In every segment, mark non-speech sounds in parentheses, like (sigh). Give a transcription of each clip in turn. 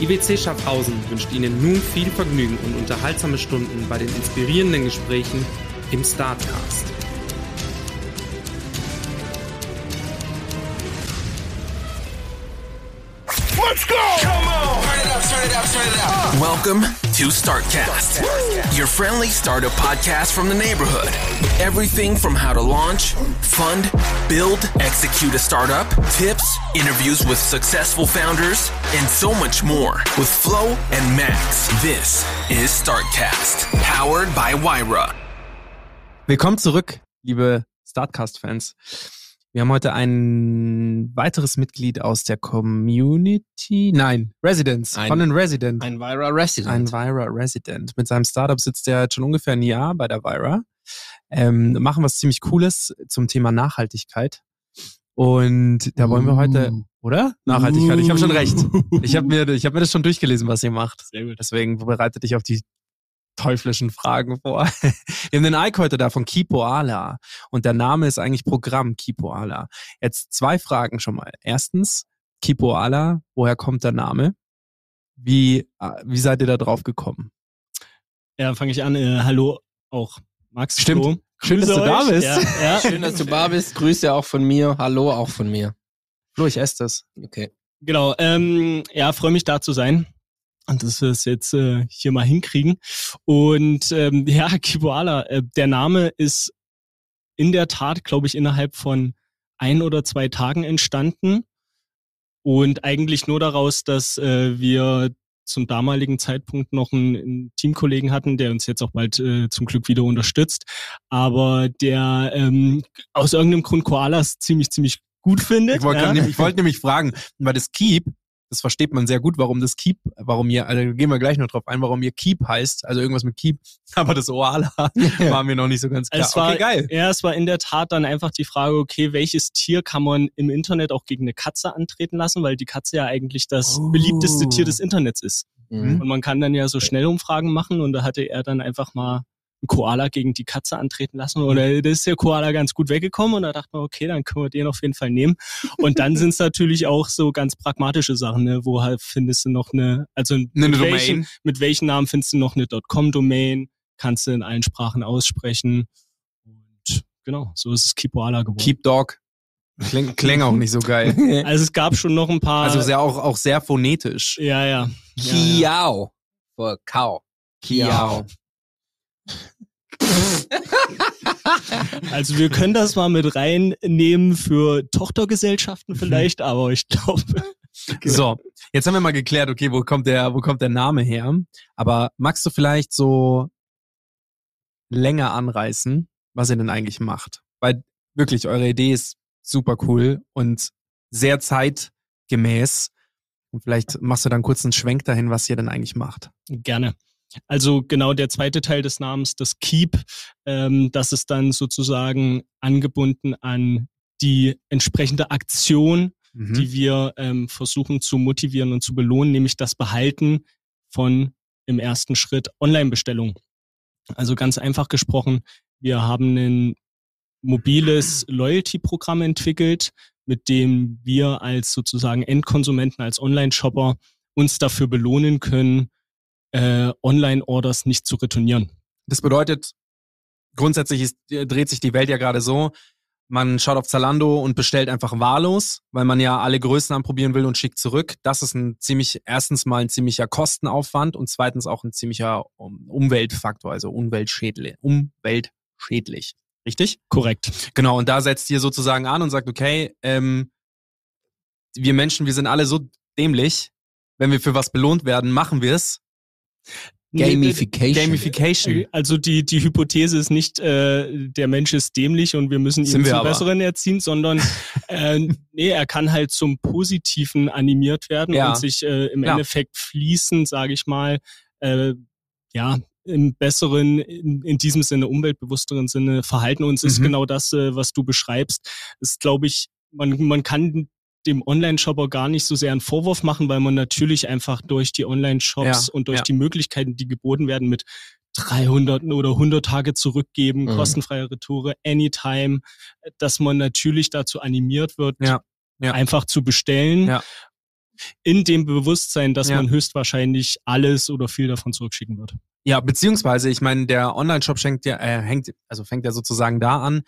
IWC Schaffhausen wünscht Ihnen nun viel Vergnügen und unterhaltsame Stunden bei den inspirierenden Gesprächen im Startcast. Let's go! Come on! Turn it up, turn it up, turn it up. Welcome to Startcast, your friendly startup podcast from the neighborhood. Everything from how to launch, fund, build, execute a startup, tips, interviews with successful founders, and so much more with Flo and Max. This is Startcast, powered by Wyra. Willkommen zurück, liebe Startcast-Fans. Wir haben heute ein weiteres Mitglied aus der Community, nein, Residents, Ein- von den Resident. Ein Vira Resident. Ein Vira Resident. Mit seinem Startup sitzt er jetzt schon ungefähr ein Jahr bei der Vira. Ähm, machen was ziemlich Cooles zum Thema Nachhaltigkeit. Und da wollen wir heute, Uh. oder? Nachhaltigkeit, ich habe schon recht. Ich habe mir, ich hab mir das schon durchgelesen, was ihr macht. Sehr gut. Deswegen bereitet dich auf die teuflischen Fragen vor. (laughs) Wir haben den Ike heute da von Kipoala. Und der Name ist eigentlich Programm Kipoala. Jetzt zwei Fragen schon mal. Erstens, Kipoala, woher kommt der Name? Wie, äh, wie seid ihr da drauf gekommen? Ja, fange ich an. Äh, hallo auch Max. Stimmt. Flo. Schön, dass Grüße du da euch. bist. Ja, ja. (laughs) Schön, dass du da bist. Grüße auch von mir. Hallo auch von mir. Flo, ich esse das. Okay. Genau. Ähm, ja, freue mich da zu sein. Und dass wir es jetzt äh, hier mal hinkriegen. Und ähm, (laughs) ja, Kiboala, äh, der Name ist in der Tat, glaube ich, innerhalb von ein oder zwei Tagen entstanden. Und eigentlich nur daraus, dass äh, wir zum damaligen Zeitpunkt noch einen, einen Teamkollegen hatten, der uns jetzt auch bald äh, zum Glück wieder unterstützt, aber der ähm, aus irgendeinem Grund Koalas ziemlich, ziemlich gut findet. Ich wollte ja. grad- ich wollte nämlich fragen, weil das Keep, das versteht man sehr gut, warum das Keep, warum ihr, also gehen wir gleich noch drauf ein, warum ihr Keep heißt, also irgendwas mit Keep, (laughs) aber das Oala (laughs) war mir noch nicht so ganz klar. Es war, okay, geil. Ja, es war in der Tat dann einfach die Frage, okay, welches Tier kann man im Internet auch gegen eine Katze antreten lassen, weil die Katze ja eigentlich das Oh. beliebteste Tier des Internets ist. Mhm. Und man kann dann ja so Schnellumfragen machen und da hatte er dann einfach mal einen Koala gegen die Katze antreten lassen und da ist der Koala ganz gut weggekommen und da dachte man, okay, dann können wir den auf jeden Fall nehmen. Und dann sind es (laughs) natürlich auch so ganz pragmatische Sachen, ne, wo halt findest du noch eine, also Eine mit, welchen, mit welchen Namen findest du noch eine .com-Domain, kannst du in allen Sprachen aussprechen und genau, so ist es Kipoala geworden. Keep Dog. Klingt, (laughs) klingt auch nicht so geil. (laughs) also es gab schon noch ein paar, Also sehr auch, auch sehr phonetisch. ja, ja. ja, ja. Kiao. Kiao. Also wir können das mal mit reinnehmen für Tochtergesellschaften vielleicht, aber ich glaube, So, jetzt haben wir mal geklärt, okay, wo kommt der, wo kommt der Name her? Aber magst du vielleicht so länger anreißen, was ihr denn eigentlich macht? Weil wirklich, eure Idee ist super cool und sehr zeitgemäß. Und vielleicht machst du dann kurz einen Schwenk dahin, was ihr denn eigentlich macht. Gerne. Also genau der zweite Teil des Namens, das Keep, ähm, das ist dann sozusagen angebunden an die entsprechende Aktion, Mhm. die wir ähm, versuchen zu motivieren und zu belohnen, nämlich das Behalten von im ersten Schritt Online-Bestellungen. Also ganz einfach gesprochen, wir haben ein mobiles Loyalty-Programm entwickelt, mit dem wir als sozusagen Endkonsumenten, als Online-Shopper uns dafür belohnen können, äh, Online-Orders nicht zu retournieren. Das bedeutet, grundsätzlich ist, dreht sich die Welt ja gerade so, man schaut auf Zalando und bestellt einfach wahllos, weil man ja alle Größen anprobieren will und schickt zurück. Das ist ein ziemlich, erstens mal ein ziemlicher Kostenaufwand und zweitens auch ein ziemlicher Umweltfaktor, also umweltschädlich. Umweltschädlich. Richtig? Korrekt. Genau, und da setzt ihr sozusagen an und sagt, okay, ähm, wir Menschen, wir sind alle so dämlich, wenn wir für was belohnt werden, machen wir es. Gamification. Gamification. Also die, die Hypothese ist nicht, äh, der Mensch ist dämlich und wir müssen ihn wir zum aber. Besseren erziehen, sondern (laughs) äh, nee, er kann halt zum Positiven animiert werden Ja. und sich äh, im Klar. Endeffekt fließen, sage ich mal, äh, ja, im besseren, in, in diesem Sinne umweltbewussteren Sinne verhalten. Und es ist Mhm. genau das, äh, was du beschreibst. ist, glaube ich, man, man kann dem Online-Shopper gar nicht so sehr einen Vorwurf machen, weil man natürlich einfach durch die Online-Shops Ja, und durch ja. die Möglichkeiten, die geboten werden, mit 300 oder 100 Tage zurückgeben, Mhm. kostenfreie Retoure, anytime, dass man natürlich dazu animiert wird, Ja, einfach zu bestellen. In dem Bewusstsein, dass man höchstwahrscheinlich alles oder viel davon zurückschicken wird. Ja, beziehungsweise, ich meine, der Online-Shop schenkt ja, äh, hängt, also fängt ja sozusagen da an.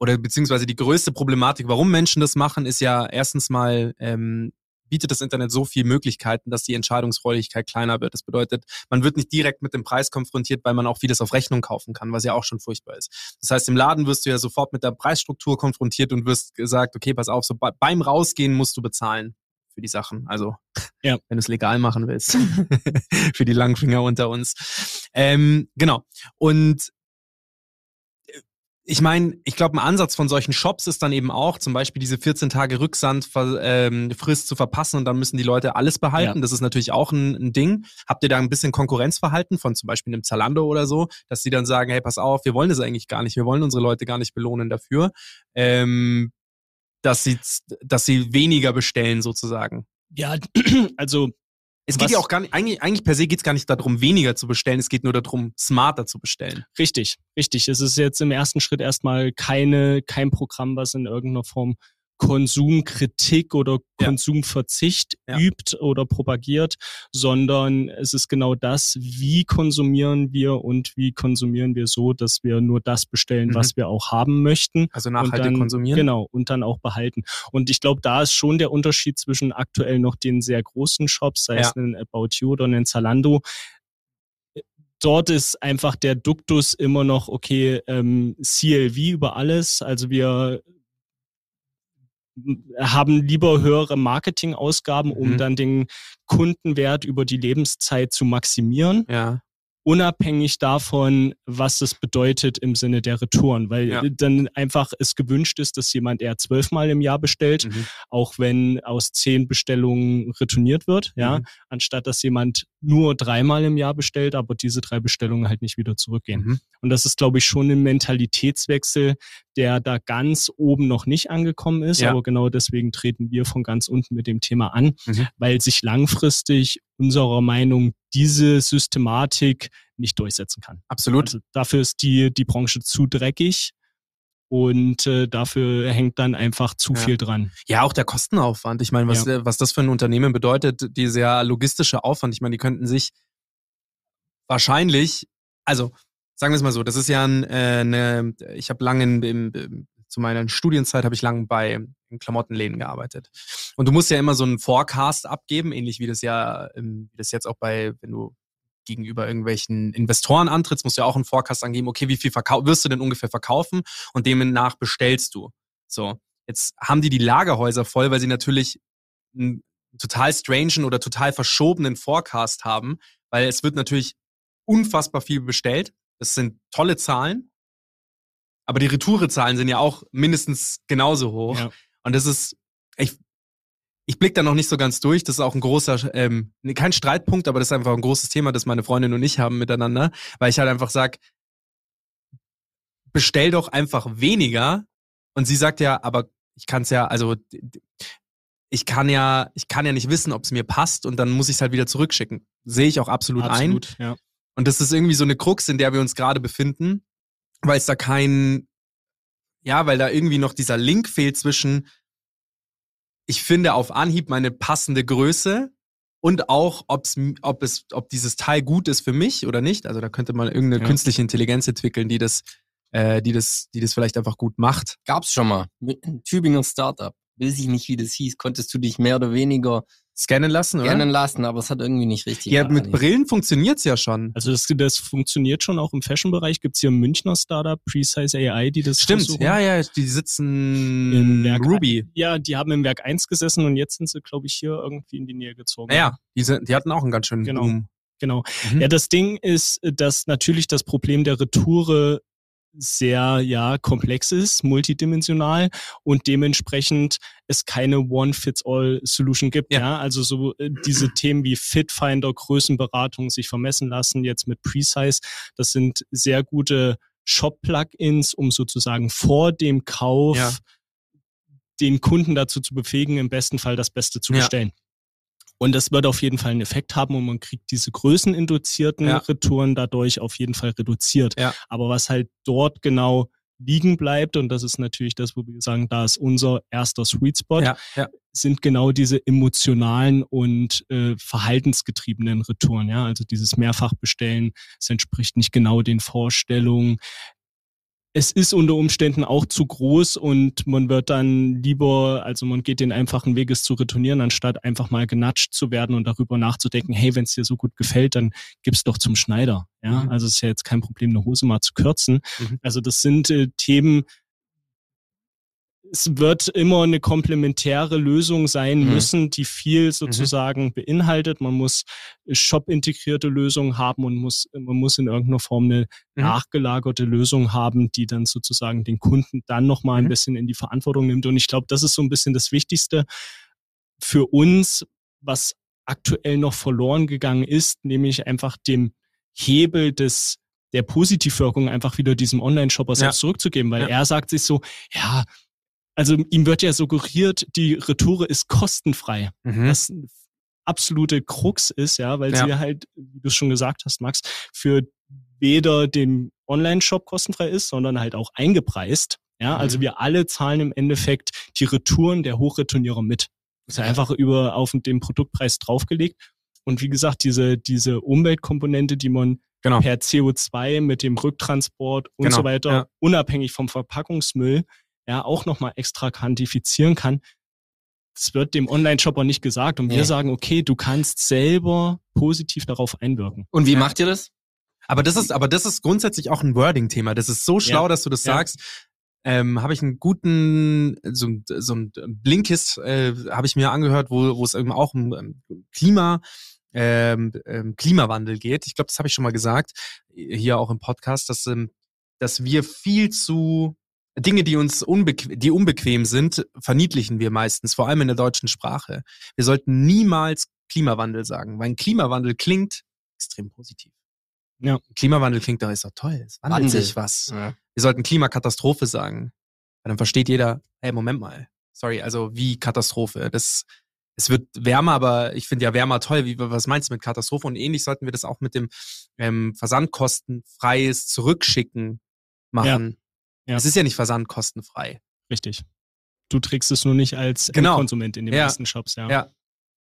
Oder beziehungsweise die größte Problematik, warum Menschen das machen, ist ja erstens mal, ähm, bietet das Internet so viele Möglichkeiten, dass die Entscheidungsfreudigkeit kleiner wird. Das bedeutet, man wird nicht direkt mit dem Preis konfrontiert, weil man auch vieles auf Rechnung kaufen kann, was ja auch schon furchtbar ist. Das heißt, im Laden wirst du ja sofort mit der Preisstruktur konfrontiert und wirst gesagt, okay, pass auf, so bei, beim Rausgehen musst du bezahlen für die Sachen. Also, Ja. wenn du es legal machen willst. (laughs) für die Langfinger unter uns. Ähm, genau. Und ich meine, ich glaube, ein Ansatz von solchen Shops ist dann eben auch, zum Beispiel diese 14 Tage Rücksandfrist ähm, Frist zu verpassen und dann müssen die Leute alles behalten. Ja. Das ist natürlich auch ein, ein Ding. Habt ihr da ein bisschen Konkurrenzverhalten von zum Beispiel einem Zalando oder so, dass die dann sagen, hey, pass auf, wir wollen das eigentlich gar nicht, wir wollen unsere Leute gar nicht belohnen dafür, ähm, dass sie, dass sie weniger bestellen sozusagen. Ja, (clears throat) also Es geht Was- ja auch gar nicht, eigentlich, eigentlich per se geht es gar nicht darum, weniger zu bestellen, es geht nur darum, smarter zu bestellen. Richtig, richtig. Es ist jetzt im ersten Schritt erstmal keine, kein Programm, was in irgendeiner Form Konsumkritik oder Ja. Konsumverzicht Ja. übt oder propagiert, sondern es ist genau das, wie konsumieren wir und wie konsumieren wir so, dass wir nur das bestellen, Mhm. was wir auch haben möchten. Also nachhaltig dann, konsumieren. Genau, und dann auch behalten. Und ich glaube, da ist schon der Unterschied zwischen aktuell noch den sehr großen Shops, sei es Ja. ein About You oder ein Zalando. Dort ist einfach der Duktus immer noch, okay, ähm, CLV über alles. Also wir haben lieber höhere Marketingausgaben, um Mhm. dann den Kundenwert über die Lebenszeit zu maximieren Ja. Unabhängig davon, was es bedeutet im Sinne der Retouren, weil Ja. dann einfach es gewünscht ist, dass jemand eher zwölfmal im Jahr bestellt, Mhm. auch wenn aus zehn Bestellungen retourniert wird, ja, Mhm. anstatt dass jemand nur dreimal im Jahr bestellt, aber diese drei Bestellungen halt nicht wieder zurückgehen. Mhm. Und das ist, glaube ich, schon ein Mentalitätswechsel, der da ganz oben noch nicht angekommen ist, Ja. aber genau deswegen treten wir von ganz unten mit dem Thema an, Mhm. weil sich langfristig unserer Meinung diese Systematik nicht durchsetzen kann. Absolut. Also dafür ist die, die Branche zu dreckig und äh, dafür hängt dann einfach zu Ja. viel dran. Ja, auch der Kostenaufwand. Ich meine, was, äh, was das für ein Unternehmen bedeutet, dieser logistische Aufwand. Ich meine, die könnten sich wahrscheinlich, also sagen wir es mal so, das ist ja ein, äh, eine, ich habe lange im, im, zu meiner Studienzeit habe ich lange bei Klamottenläden gearbeitet. Und du musst ja immer so einen Forecast abgeben, ähnlich wie das ja, ähm, wie das jetzt auch bei, wenn du gegenüber irgendwelchen Investoren antrittst, musst du ja auch einen Forecast angeben, okay, wie viel verkau wirst du denn ungefähr verkaufen und demnach bestellst du. So. Jetzt haben die die Lagerhäuser voll, weil sie natürlich einen total strangen oder total verschobenen Forecast haben, weil es wird natürlich unfassbar viel bestellt. Das sind tolle Zahlen. Aber die Retourezahlen sind ja auch mindestens genauso hoch. Ja. Und das ist, ich, ich blick da noch nicht so ganz durch. Das ist auch ein großer, ähm, kein Streitpunkt, aber das ist einfach ein großes Thema, das meine Freundin und ich haben miteinander, weil ich halt einfach sag, bestell doch einfach weniger. Und sie sagt ja, aber ich kann es ja, also ich kann ja, ich kann ja nicht wissen, ob es mir passt und dann muss ich es halt wieder zurückschicken. Sehe ich auch absolut, ein. Absolut, ja. Und das ist irgendwie so eine Krux, in der wir uns gerade befinden, weil es da kein, ja, weil da irgendwie noch dieser Link fehlt zwischen, ich finde auf Anhieb meine passende Größe und auch, ob's, ob es, ob dieses Teil gut ist für mich oder nicht. Also da könnte man irgendeine Ja. künstliche Intelligenz entwickeln, die das äh, die das, die das vielleicht einfach gut macht. Gab's schon mal. Mit einem Tübinger Startup. Weiß ich nicht, wie das hieß. Konntest du dich mehr oder weniger Scannen lassen, oder? scannen lassen, aber es hat irgendwie nicht richtig ja, mit. Brillen funktioniert's ja schon. Also das, das funktioniert schon auch im Fashion-Bereich. Gibt's hier ein Münchner Startup, Precise AI, die das Stimmt, versuchen. ja, ja, die sitzen In Werk Ruby. Ja, die haben im Werk 1 gesessen und jetzt sind sie, glaube ich, hier irgendwie in die Nähe gezogen. Naja, die, sind, die hatten auch einen ganz schönen Genau. Boom. Genau. Mhm. Ja, das Ding ist, dass natürlich das Problem der Retoure sehr ja komplex ist, multidimensional und dementsprechend es keine One-Fits-All-Solution gibt. Ja. Ja. also so äh, diese Themen wie Fitfinder, Größenberatung, sich vermessen lassen, jetzt mit Precise, das sind sehr gute Shop-Plugins, um sozusagen vor dem Kauf Ja. den Kunden dazu zu befähigen, im besten Fall das Beste zu Ja. Und das wird auf jeden Fall einen Effekt haben und man kriegt diese größeninduzierten Ja. Retouren dadurch auf jeden Fall reduziert. Ja. Aber was halt dort genau liegen bleibt, und das ist natürlich das, wo wir sagen, da ist unser erster Sweet Spot, ja. sind genau diese emotionalen und äh, verhaltensgetriebenen Retouren. Ja, also dieses Mehrfachbestellen, es entspricht nicht genau den Vorstellungen. Es ist unter Umständen auch zu groß und man wird dann lieber, also man geht den einfachen Weg, es zu retournieren, anstatt einfach mal genatscht zu werden und darüber nachzudenken, hey, wenn es dir so gut gefällt, dann gib's doch zum Schneider. Ja, Mhm. also es ist ja jetzt kein Problem, eine Hose mal zu kürzen. Mhm. Also das sind äh, Themen, es wird immer eine komplementäre Lösung sein Mhm. müssen, die viel sozusagen beinhaltet. Man muss Shop-integrierte Lösungen haben und muss, man muss in irgendeiner Form eine Mhm. nachgelagerte Lösung haben, die dann sozusagen den Kunden dann nochmal ein Mhm. bisschen in die Verantwortung nimmt. Und ich glaube, das ist so ein bisschen das Wichtigste für uns, was aktuell noch verloren gegangen ist, nämlich einfach dem Hebel des der Positivwirkung einfach wieder diesem Online-Shopper selbst zurückzugeben, weil Ja. er sagt sich so, ja, also ihm wird ja suggeriert, die Retoure ist kostenfrei. Mhm. Was absolute Krux ist, ja, weil Ja. sie halt, wie du es schon gesagt hast, Max, für weder den Online-Shop kostenfrei ist, sondern halt auch eingepreist. Ja, also Mhm. wir alle zahlen im Endeffekt die Retouren der Hochreturnierer mit. Das ist ja einfach über auf den Produktpreis draufgelegt. Und wie gesagt, diese, diese Umweltkomponente, die man Genau. per CO2 mit dem Rücktransport und Genau, so weiter, ja. unabhängig vom Verpackungsmüll, ja, auch nochmal extra quantifizieren kann. Das wird dem Online-Shopper nicht gesagt. Und wir Nee. sagen, okay, du kannst selber positiv darauf einwirken. Und wie macht ihr das? Aber das ist, aber das ist grundsätzlich auch ein Wording-Thema. Das ist so schlau, Ja. dass du das Ja. sagst. Ähm, habe ich einen guten, so, ein- so ein Blinkist, äh, habe ich mir angehört, wo, wo es eben auch um ähm, Klima, ähm, ähm, Klimawandel geht. Ich glaube, das habe ich schon mal gesagt, hier auch im Podcast, dass, ähm, dass wir viel zu Dinge, die uns unbequem, die unbequem sind, verniedlichen wir meistens, vor allem in der deutschen Sprache. Wir sollten niemals Klimawandel sagen, weil ein Klimawandel klingt extrem positiv. Ja. Klimawandel klingt doch, ist doch toll. Es wandelt Wandel. sich was. Ja. Wir sollten Klimakatastrophe sagen. Weil dann versteht jeder, hey, Moment mal. Sorry, also wie Katastrophe? Das, es wird wärmer, aber ich finde ja wärmer toll. Wie, was meinst du mit Katastrophe? Und ähnlich sollten wir das auch mit dem ähm, versandkostenfreies Zurückschicken machen. Ja. Es ist ja nicht versandkostenfrei. Richtig. Du trägst es nur nicht als Genau. Konsument in den Ja. meisten Shops, ja. Ja.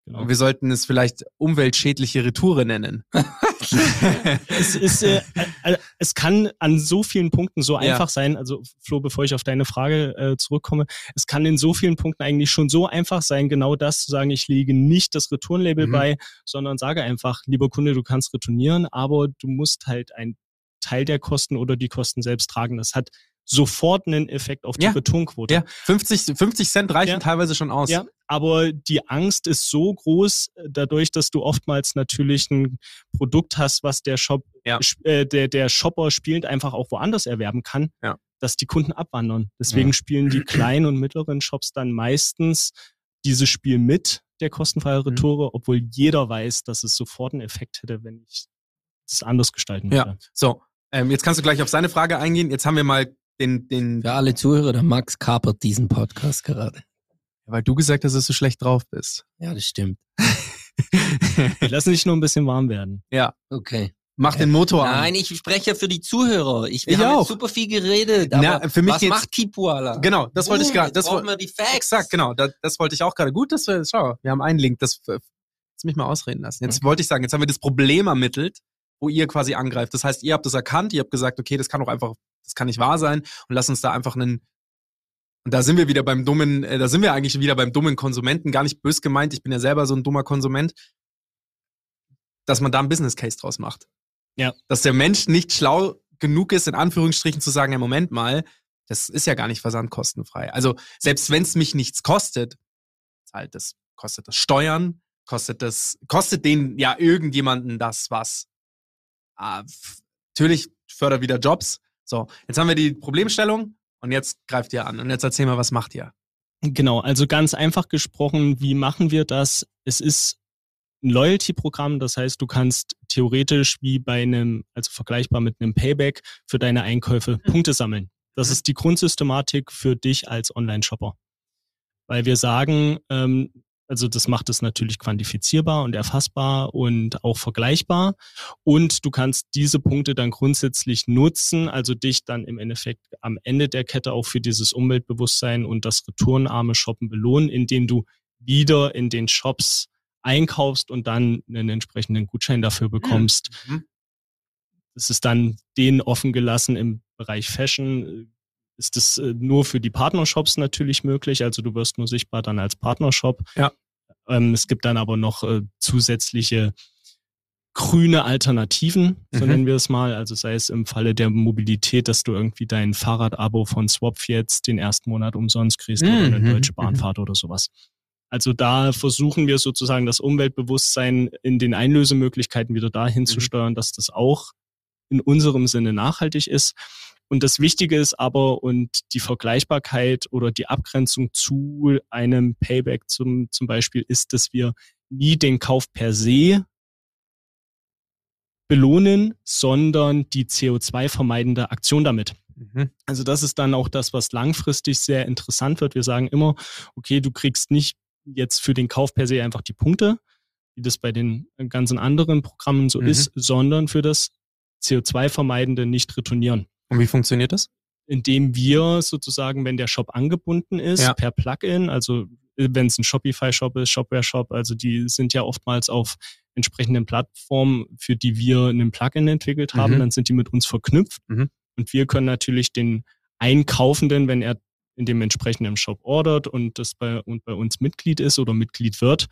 Genau. Wir sollten es vielleicht umweltschädliche Retoure nennen. (laughs) es ist, äh, äh, es kann an so vielen Punkten so Ja. einfach sein. Also Flo, bevor ich auf deine Frage äh, zurückkomme, es kann in so vielen Punkten eigentlich schon so einfach sein, genau das zu sagen, ich lege nicht das Retourenlabel Mhm. bei, sondern sage einfach, lieber Kunde, du kannst retournieren, aber du musst halt einen Teil der Kosten oder die Kosten selbst tragen. Das hat sofort einen Effekt auf die Ja. Retourenquote. Ja, 50, 50 Cent reichen Ja. teilweise schon aus. Ja, aber die Angst ist so groß, äh, dadurch, dass du oftmals natürlich ein Produkt hast, was der Shop, Ja. äh, der, der Shopper spielend einfach auch woanders erwerben kann, Ja. dass die Kunden abwandern. Deswegen Ja. spielen die (clears throat) kleinen und mittleren Shops dann meistens dieses Spiel mit der kostenfreien Mhm. Retoure, obwohl jeder weiß, dass es sofort einen Effekt hätte, wenn ich es anders gestalten Ja. würde. So, ähm, jetzt kannst du gleich auf seine Frage eingehen. Jetzt haben wir mal den, den, Für alle Zuhörer, der Max kapert diesen Podcast gerade. weil du gesagt hast, dass du schlecht drauf bist. Ja, das stimmt. (laughs) Wir lassen dich nur ein bisschen warm werden. Okay. Mach den Motor an. Nein, ich spreche ja für die Zuhörer. Ich, wir Ich haben auch. jetzt super viel geredet. Na, für mich was macht Kipuala? Genau, das wollte ich Boom, gerade. Das brauchen wir die Facts. Exakt, genau. Das, das wollte ich auch gerade. Gut, dass wir, schau, wir haben einen Link. Das, äh, lass mich mal ausreden lassen. Jetzt wollte ich sagen, jetzt haben wir das Problem ermittelt, wo ihr quasi angreift. Das heißt, ihr habt das erkannt, ihr habt gesagt, okay, das kann doch einfach, das kann nicht wahr sein und lass uns da einfach einen und da sind wir wieder beim dummen, äh, da sind wir eigentlich wieder beim dummen Konsumenten, gar nicht bös gemeint, ich bin ja selber so ein dummer Konsument, dass man da einen Business Case draus macht. Ja. Dass der Mensch nicht schlau genug ist, in Anführungsstrichen zu sagen, ja, Moment mal, das ist ja gar nicht versandkostenfrei. Also selbst wenn es mich nichts kostet, zahlt das, kostet das Steuern, kostet das, kostet den ja irgendjemanden das was. Ah, natürlich fördert wieder Jobs. So, jetzt haben wir die Problemstellung und jetzt greift ihr an und jetzt erzähl mal, was macht ihr? Genau, also ganz einfach gesprochen, wie machen wir das? Es ist ein Loyalty-Programm, das heißt, du kannst theoretisch wie bei einem, also vergleichbar mit einem Payback für deine Einkäufe Punkte sammeln. Das Mhm. ist die Grundsystematik für dich als Online-Shopper. Weil wir sagen, ähm, also das macht es natürlich quantifizierbar und erfassbar und auch vergleichbar. Und du kannst diese Punkte dann grundsätzlich nutzen, also dich dann im Endeffekt am Ende der Kette auch für dieses Umweltbewusstsein und das retourenarme Shoppen belohnen, indem du wieder in den Shops einkaufst und dann einen entsprechenden Gutschein dafür bekommst. Mhm. Es ist dann denen offen gelassen im Bereich Fashion. Ist es äh, nur für die Partnershops natürlich möglich, also du wirst nur sichtbar dann als Partnershop. Ja. Ähm, es gibt dann aber noch äh, zusätzliche grüne Alternativen, so Mhm. nennen wir es mal. Also sei es im Falle der Mobilität, dass du irgendwie dein Fahrradabo von Swap jetzt den ersten Monat umsonst kriegst oder eine Mhm, deutsche mhm. Bahnfahrt oder sowas. Also da versuchen wir sozusagen das Umweltbewusstsein in den Einlösemöglichkeiten wieder dahin Mhm. zu steuern, dass das auch in unserem Sinne nachhaltig ist. Und das Wichtige ist aber und die Vergleichbarkeit oder die Abgrenzung zu einem Payback zum, zum Beispiel ist, dass wir nie den Kauf per se belohnen, sondern die CO2-vermeidende Aktion damit. Mhm. Also das ist dann auch das, was langfristig sehr interessant wird. Wir sagen immer, okay, du kriegst nicht jetzt für den Kauf per se einfach die Punkte, wie das bei den ganzen anderen Programmen so Mhm. ist, sondern für das CO2-vermeidende Nicht-Retournieren. Und wie funktioniert das? Indem wir sozusagen, wenn der Shop angebunden ist, Ja. per Plugin, also äh, wenn es ein Shopify-Shop ist, Shopware-Shop, also die sind ja oftmals auf entsprechenden Plattformen, für die wir einen Plugin entwickelt haben, Mhm. dann sind die mit uns verknüpft. Mhm. Und wir können natürlich den Einkaufenden, wenn er in dem entsprechenden Shop ordert und das bei, und bei uns Mitglied ist oder Mitglied wird,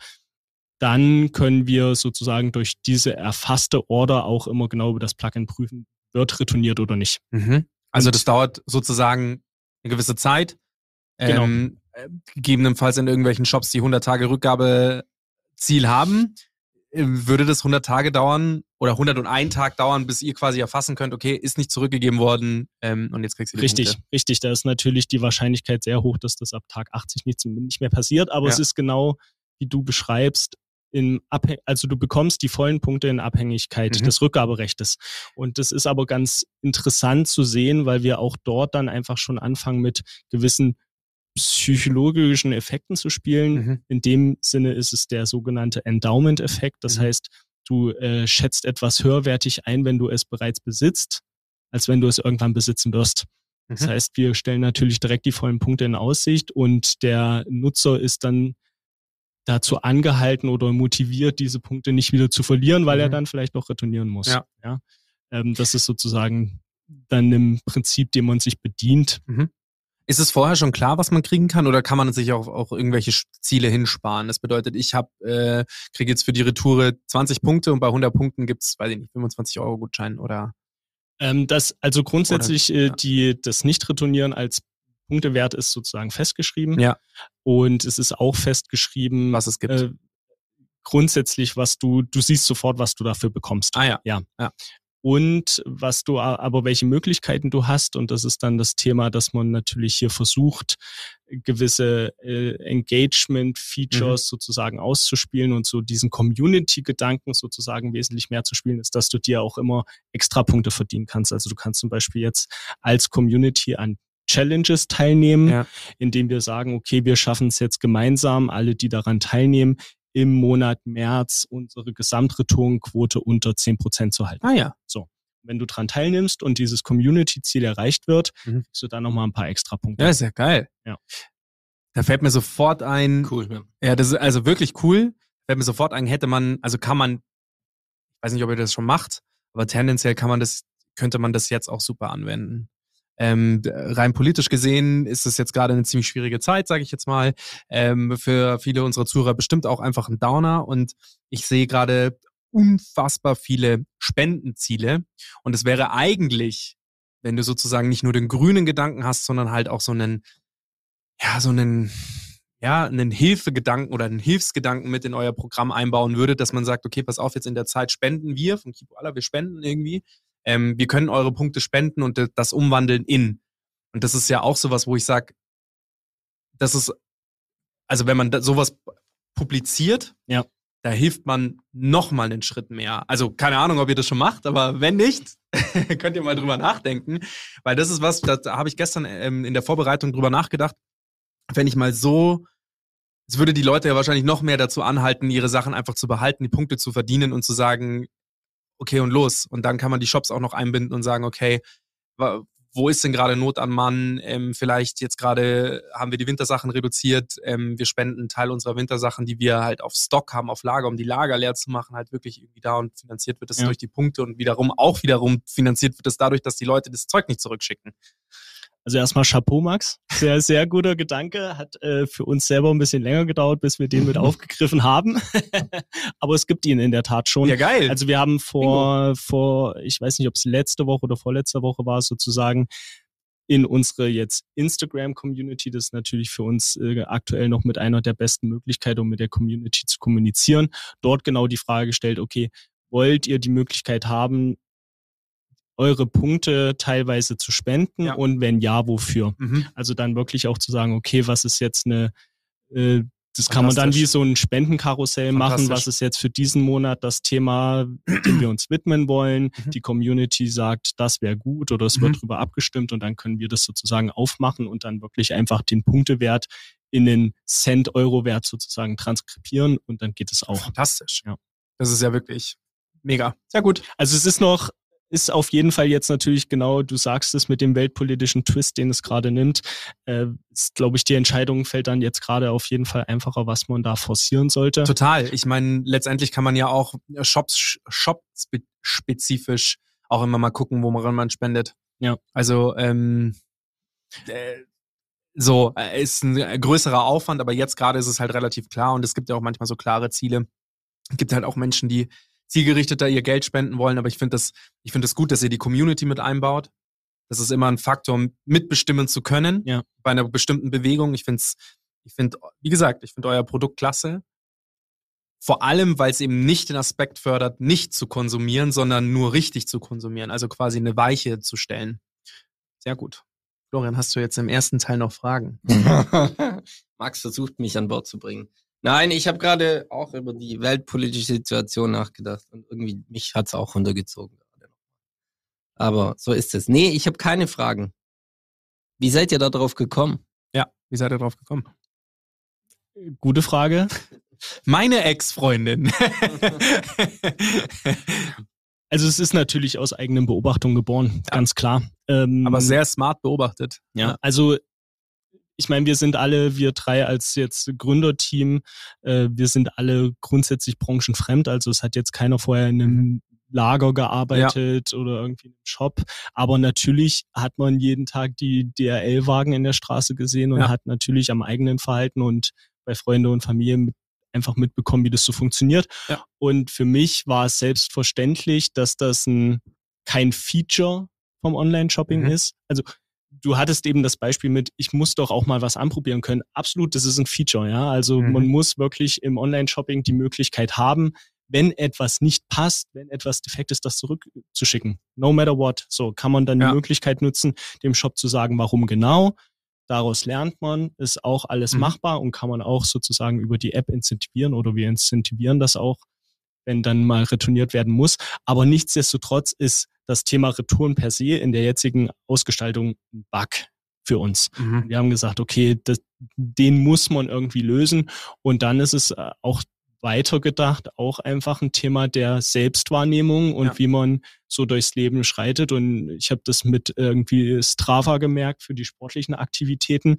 dann können wir sozusagen durch diese erfasste Order auch immer genau über das Plugin prüfen, wird retourniert oder nicht. Mhm. Also das dauert sozusagen eine gewisse Zeit. Genau. Ähm, äh, gegebenenfalls in irgendwelchen Shops, die 100 Tage Rückgabeziel haben, äh, würde das 100 Tage dauern oder 101 Tag dauern, bis ihr quasi erfassen könnt, okay, ist nicht zurückgegeben worden ähm, und jetzt kriegst du die Richtig, Punkte. richtig. Da ist natürlich die Wahrscheinlichkeit sehr hoch, dass das ab Tag 80 nicht, nicht mehr passiert. Aber es Ja. ist genau, wie du beschreibst, in Abhäng also du bekommst die vollen Punkte in Abhängigkeit Mhm. des Rückgaberechtes. Und das ist aber ganz interessant zu sehen, weil wir auch dort dann einfach schon anfangen mit gewissen psychologischen Effekten zu spielen. Mhm. In dem Sinne ist es der sogenannte Endowment-Effekt. Das Mhm. heißt, du äh, schätzt etwas höherwertig ein, wenn du es bereits besitzt, als wenn du es irgendwann besitzen wirst. Das Mhm. heißt, wir stellen natürlich direkt die vollen Punkte in Aussicht und der Nutzer ist dann dazu angehalten oder motiviert, diese Punkte nicht wieder zu verlieren, weil er Mhm. dann vielleicht noch retournieren muss. Ja. Ähm, das ist sozusagen dann im Prinzip, dem man sich bedient. Ist es vorher schon klar, was man kriegen kann, oder kann man sich auch, auch irgendwelche Ziele hinsparen? Das bedeutet, ich hab, äh, kriege jetzt für die Retoure 20 Punkte und bei 100 Punkten gibt's, weiß ich nicht, 25 Euro Gutschein oder Ähm, das, also grundsätzlich Oder- äh, ja. die, das Nicht-Retournieren als Punktewert ist sozusagen festgeschrieben. Ja. Und es ist auch festgeschrieben, was es gibt. äh, grundsätzlich, was du, du siehst sofort, was du dafür bekommst. ah ja. Und was du, aber welche Möglichkeiten du hast, und das ist dann das Thema, dass man natürlich hier versucht, gewisse äh, Engagement-Features sozusagen auszuspielen und so diesen Community-Gedanken sozusagen wesentlich mehr zu spielen, ist, dass du dir auch immer Extrapunkte verdienen kannst. Also du kannst zum Beispiel jetzt als Community an Challenges teilnehmen, Ja. indem wir sagen, okay, wir schaffen es jetzt gemeinsam, alle, die daran teilnehmen, im Monat März unsere Gesamtretourenquote unter 10% zu halten. Ah ja. Wenn du dran teilnimmst und dieses Community-Ziel erreicht wird, Mhm. kriegst du dann nochmal ein paar extra Punkte. Ja, ist ja geil. Ja. Da fällt mir sofort ein, Cool. Ja. Ja, das ist also wirklich cool. Fällt mir sofort ein, hätte man, also kann man, ich weiß nicht, ob ihr das schon macht, aber tendenziell kann man das, könnte man das jetzt auch super anwenden. Ähm, rein politisch gesehen ist es jetzt gerade eine ziemlich schwierige Zeit, sage ich jetzt mal. Ähm, für viele unserer Zuhörer bestimmt auch einfach ein Downer. Und ich sehe gerade unfassbar viele Spendenziele. Und es wäre eigentlich, wenn du sozusagen nicht nur den grünen Gedanken hast, sondern halt auch so einen, ja, so einen, ja, einen Hilfegedanken oder einen Hilfsgedanken mit in euer Programm einbauen würdet, dass man sagt, okay, pass auf, jetzt in der Zeit spenden wir von Kibuala, wir spenden irgendwie ähm, wir können eure Punkte spenden und das umwandeln in. Und das ist ja auch sowas, wo ich sage, das ist, also wenn man da, sowas publiziert, ja. da hilft man noch mal einen Schritt mehr. Also keine Ahnung, ob ihr das schon macht, aber wenn nicht, (laughs) könnt ihr mal drüber nachdenken, weil das ist was, da habe ich gestern ähm, in der Vorbereitung drüber nachgedacht, wenn ich mal so es würde die Leute ja wahrscheinlich noch mehr dazu anhalten, ihre Sachen einfach zu behalten, die Punkte zu verdienen und zu sagen, okay und los. Und dann kann man die Shops auch noch einbinden und sagen, okay, wo ist denn gerade Not an Mann? Ähm, vielleicht jetzt gerade haben wir die Wintersachen reduziert. Ähm, wir spenden einen Teil unserer Wintersachen, die wir halt auf Stock haben, auf Lager, um die Lager leer zu machen, halt wirklich irgendwie da und finanziert wird es ja. durch die Punkte und wiederum auch wiederum finanziert wird es dadurch, dass die Leute das Zeug nicht zurückschicken. Also erstmal Chapeau, Max. Sehr, sehr guter Gedanke. Hat äh, für uns selber ein bisschen länger gedauert, bis wir den mit (laughs) aufgegriffen haben. (laughs) Aber es gibt ihn in der Tat schon. Ja, geil. Also wir haben vor, Bingo. vor, ich weiß nicht, ob es letzte Woche oder vorletzte Woche war, sozusagen in unsere jetzt Instagram-Community. Das ist natürlich für uns äh, aktuell noch mit einer der besten Möglichkeiten, um mit der Community zu kommunizieren. Dort genau die Frage gestellt, okay, wollt ihr die Möglichkeit haben, eure Punkte teilweise zu spenden ja. und wenn ja, wofür? Mhm. Also dann wirklich auch zu sagen, okay, was ist jetzt eine, äh, das kann man dann wie so ein Spendenkarussell machen, was ist jetzt für diesen Monat das Thema, dem wir uns widmen wollen. Mhm. Die Community sagt, das wäre gut oder es mhm. wird darüber abgestimmt und dann können wir das sozusagen aufmachen und dann wirklich einfach den Punktewert in den Cent-Euro-Wert sozusagen transkribieren und dann geht es auch. Fantastisch. Ja. Das ist ja wirklich mega. Sehr gut. Also es ist noch ist auf jeden Fall jetzt natürlich genau, du sagst es mit dem weltpolitischen Twist, den es gerade nimmt, äh, ist, glaube ich, die Entscheidung fällt dann jetzt gerade auf jeden Fall einfacher, was man da forcieren sollte. Total. Ich meine, letztendlich kann man ja auch Shops, Shop-spezifisch auch immer mal gucken, wo man spendet. Ja. Also, ähm, äh, so, äh, ist ein größerer Aufwand, aber jetzt gerade ist es halt relativ klar und es gibt ja auch manchmal so klare Ziele. Es gibt halt auch Menschen, die zielgerichteter ihr Geld spenden wollen. Aber ich finde das, ich finde das gut, dass ihr die Community mit einbaut. Das ist immer ein Faktor, mitbestimmen zu können ja. bei einer bestimmten Bewegung. Ich finde es, ich finde, wie gesagt, ich finde euer Produkt klasse. Vor allem, weil es eben nicht den Aspekt fördert, nicht zu konsumieren, sondern nur richtig zu konsumieren. Also quasi eine Weiche zu stellen. Sehr gut. Florian, hast du jetzt im ersten Teil noch Fragen? (laughs) Max versucht mich an Bord zu bringen. Nein, ich habe gerade auch über die weltpolitische Situation nachgedacht und irgendwie mich hat's auch runtergezogen. Aber so ist es. Nee, ich habe keine Fragen. Wie seid ihr da drauf gekommen? Ja, wie seid ihr drauf gekommen? Gute Frage. (laughs) Meine Ex-Freundin. (laughs) also es ist natürlich aus eigenen Beobachtungen geboren, ja. ganz klar. Ähm, Aber sehr smart beobachtet. Ja, also ich meine, wir sind alle, wir drei als jetzt Gründerteam, äh, wir sind alle grundsätzlich branchenfremd. Also es hat jetzt keiner vorher in einem mhm. Lager gearbeitet ja. oder irgendwie im Shop. Aber natürlich hat man jeden Tag die DRL-Wagen in der Straße gesehen und ja. hat natürlich am eigenen Verhalten und bei Freunde und Familie mit, einfach mitbekommen, wie das so funktioniert. Ja. Und für mich war es selbstverständlich, dass das ein, kein Feature vom Online-Shopping mhm. ist. Also du hattest eben das Beispiel mit, ich muss doch auch mal was anprobieren können. Absolut, das ist ein Feature, ja. Also mhm. man muss wirklich im Online-Shopping die Möglichkeit haben, wenn etwas nicht passt, wenn etwas defekt ist, das zurückzuschicken. No matter what. So kann man dann ja. die Möglichkeit nutzen, dem Shop zu sagen, warum genau. Daraus lernt man, ist auch alles mhm. machbar und kann man auch sozusagen über die App incentivieren oder wir incentivieren das auch, wenn dann mal retourniert werden muss. Aber nichtsdestotrotz ist das Thema Retouren per se in der jetzigen Ausgestaltung ein Bug für uns. Mhm. Wir haben gesagt, okay, das, den muss man irgendwie lösen. Und dann ist es äh, auch weitergedacht, auch einfach ein Thema der Selbstwahrnehmung und ja. wie man so durchs Leben schreitet. Und ich habe das mit irgendwie Strava gemerkt für die sportlichen Aktivitäten,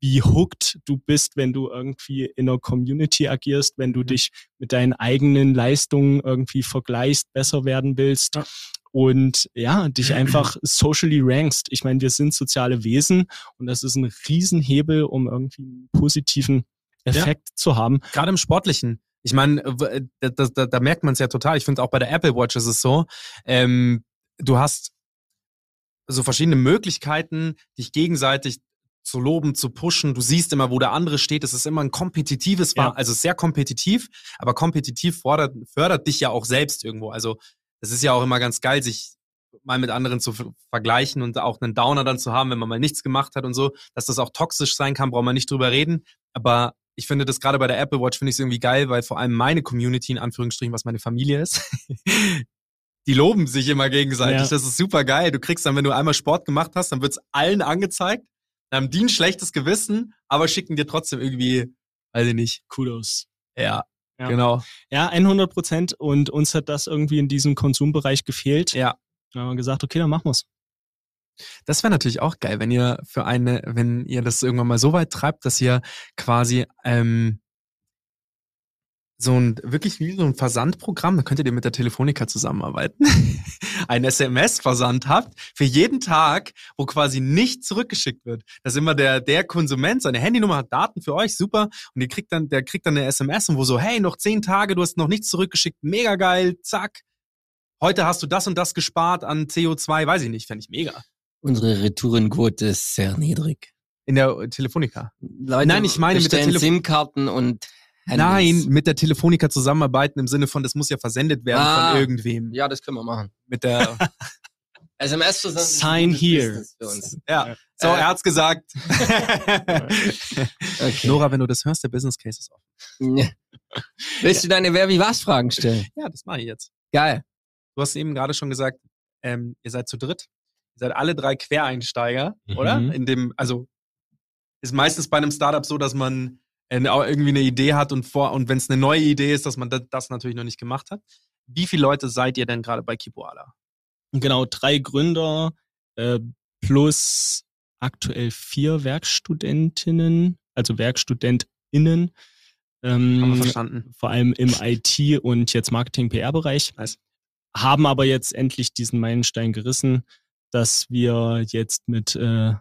wie hooked du bist, wenn du irgendwie in einer Community agierst, wenn du mhm. dich mit deinen eigenen Leistungen irgendwie vergleichst, besser werden willst. Ja. und ja, dich einfach socially rankst. Ich meine, wir sind soziale Wesen und das ist ein Riesenhebel, um irgendwie einen positiven Effekt zu haben. Gerade im Sportlichen. Ich meine, da, da, da, da merkt man es ja total. Ich finde auch bei der Apple Watch ist es so. Ähm, du hast so verschiedene Möglichkeiten, dich gegenseitig zu loben, zu pushen. Du siehst immer, wo der andere steht. Es ist immer ein kompetitives, Ja. also sehr kompetitiv, aber kompetitiv fordert, fördert dich ja auch selbst irgendwo. Also es ist ja auch immer ganz geil, sich mal mit anderen zu ver- vergleichen und auch einen Downer dann zu haben, wenn man mal nichts gemacht hat und so. Dass das auch toxisch sein kann, braucht man nicht drüber reden. Aber ich finde das gerade bei der Apple Watch finde ich es irgendwie geil, weil vor allem meine Community, in Anführungsstrichen, was meine Familie ist, (laughs) die loben sich immer gegenseitig. Ja. Das ist super geil. Du kriegst dann, wenn du einmal Sport gemacht hast, dann wird's allen angezeigt. Dann haben die ein schlechtes Gewissen, aber schicken dir trotzdem irgendwie, weiß ich nicht. Kudos. Ja, Ja. genau. Ja, 100 Prozent. Und uns hat das irgendwie in diesem Konsumbereich gefehlt. Ja. Da haben wir gesagt, okay, dann machen wir's. Das wäre natürlich auch geil, wenn ihr für eine, wenn ihr das irgendwann mal so weit treibt, dass ihr quasi ähm, so ein wirklich wie so ein Versandprogramm, da könntet ihr mit der Telefonica zusammenarbeiten, (laughs) ein SMS-Versand habt für jeden Tag, wo quasi nicht zurückgeschickt wird. Dass immer der der Konsument seine Handynummer hat Daten für euch, super, und ihr kriegt dann, der kriegt dann eine SMS und wo so, hey, noch zehn Tage, du hast noch nichts zurückgeschickt, mega geil, zack. Heute hast du das und das gespart an CO2, weiß ich nicht, fände ich mega. Unsere Retourenquote ist sehr niedrig. In der Telefonica. Leute Nein, ich meine mit der bestellen Telefo- SIM-Karten und. Nein, mit der Telefonica zusammenarbeiten im Sinne von, das muss ja versendet werden Ah. von irgendwem. Ja, das können wir machen. Mit der, (laughs) SMS versenden. ist Sign here. Business Für uns. ja. So, Äh. er hat's gesagt. (laughs) Okay. Nora, wenn du das hörst, der Business Case ist offen. Ja. Willst du deine Wer wie was Fragen stellen? Ja, das mache ich jetzt. Geil. Du hast eben gerade schon gesagt, ähm, ihr seid zu dritt. Ihr seid alle drei Quereinsteiger, Mhm. oder? In dem, also ist meistens bei einem Startup so, dass man irgendwie eine Idee hat und vor und wenn es eine neue Idee ist, dass man das, natürlich noch nicht gemacht hat. Wie viele Leute seid ihr denn gerade bei Kipoala? Genau, drei Gründer äh, plus aktuell vier Werkstudentinnen, also WerkstudentInnen. Haben wir Ähm, verstanden. vor allem im (laughs) IT- und jetzt Marketing-PR-Bereich. Nice. Haben aber jetzt endlich diesen Meilenstein gerissen, dass wir jetzt mit äh,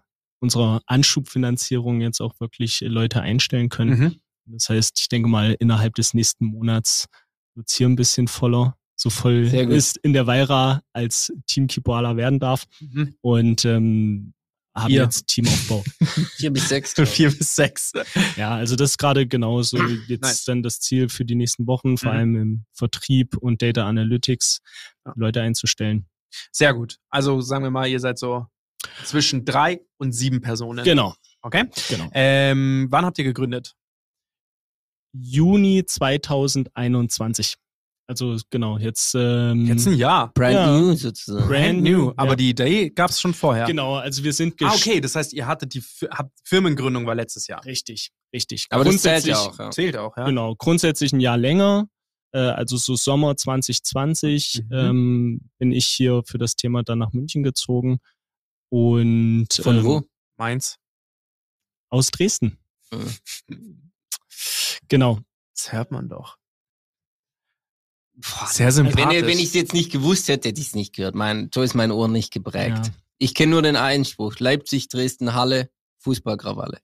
unserer Anschubfinanzierung jetzt auch wirklich Leute einstellen können. Mhm. Das heißt, ich denke mal, innerhalb des nächsten Monats wird es hier ein bisschen voller, so voll ist in der Weira als Team Kipoala werden darf. Mhm. Und ähm, haben Ihr. jetzt Teamaufbau. (laughs) Vier bis sechs. Vier bis sechs. ja, also das ist gerade genauso jetzt Nice. dann das Ziel für die nächsten Wochen, vor Mhm. allem im Vertrieb und Data Analytics, Ja. Leute einzustellen. Sehr gut. Also sagen wir mal, ihr seid so zwischen drei und sieben Personen. Genau, Okay. genau. Ähm, wann habt ihr gegründet? Juni 2021. Also genau, jetzt ähm, Jetzt ein Jahr. Brand Ja. new sozusagen. Brand new. Aber ja. die Idee gab es schon vorher. Genau, also wir sind Ah, okay. Das heißt, ihr hattet die Fi- habt Firmengründung war letztes Jahr. Richtig, richtig. Aber das zählt Grundsätzlich- ja auch. Ja. Zählt auch, ja. Genau, grundsätzlich ein Jahr länger. Äh, also so Sommer 2020 Mhm. ähm, bin ich hier für das Thema dann nach München gezogen. Und Von ähm, wo? Meins. Aus Dresden. Mhm. Genau. Das hört man doch. Boah, Sehr sympathisch. Wenn, wenn ich es jetzt nicht gewusst hätte, hätte ich es nicht gehört. Mein, so ist mein Ohr nicht geprägt. Ja. Ich kenne nur den Einspruch. Leipzig, Dresden, Halle, Fußballkrawalle.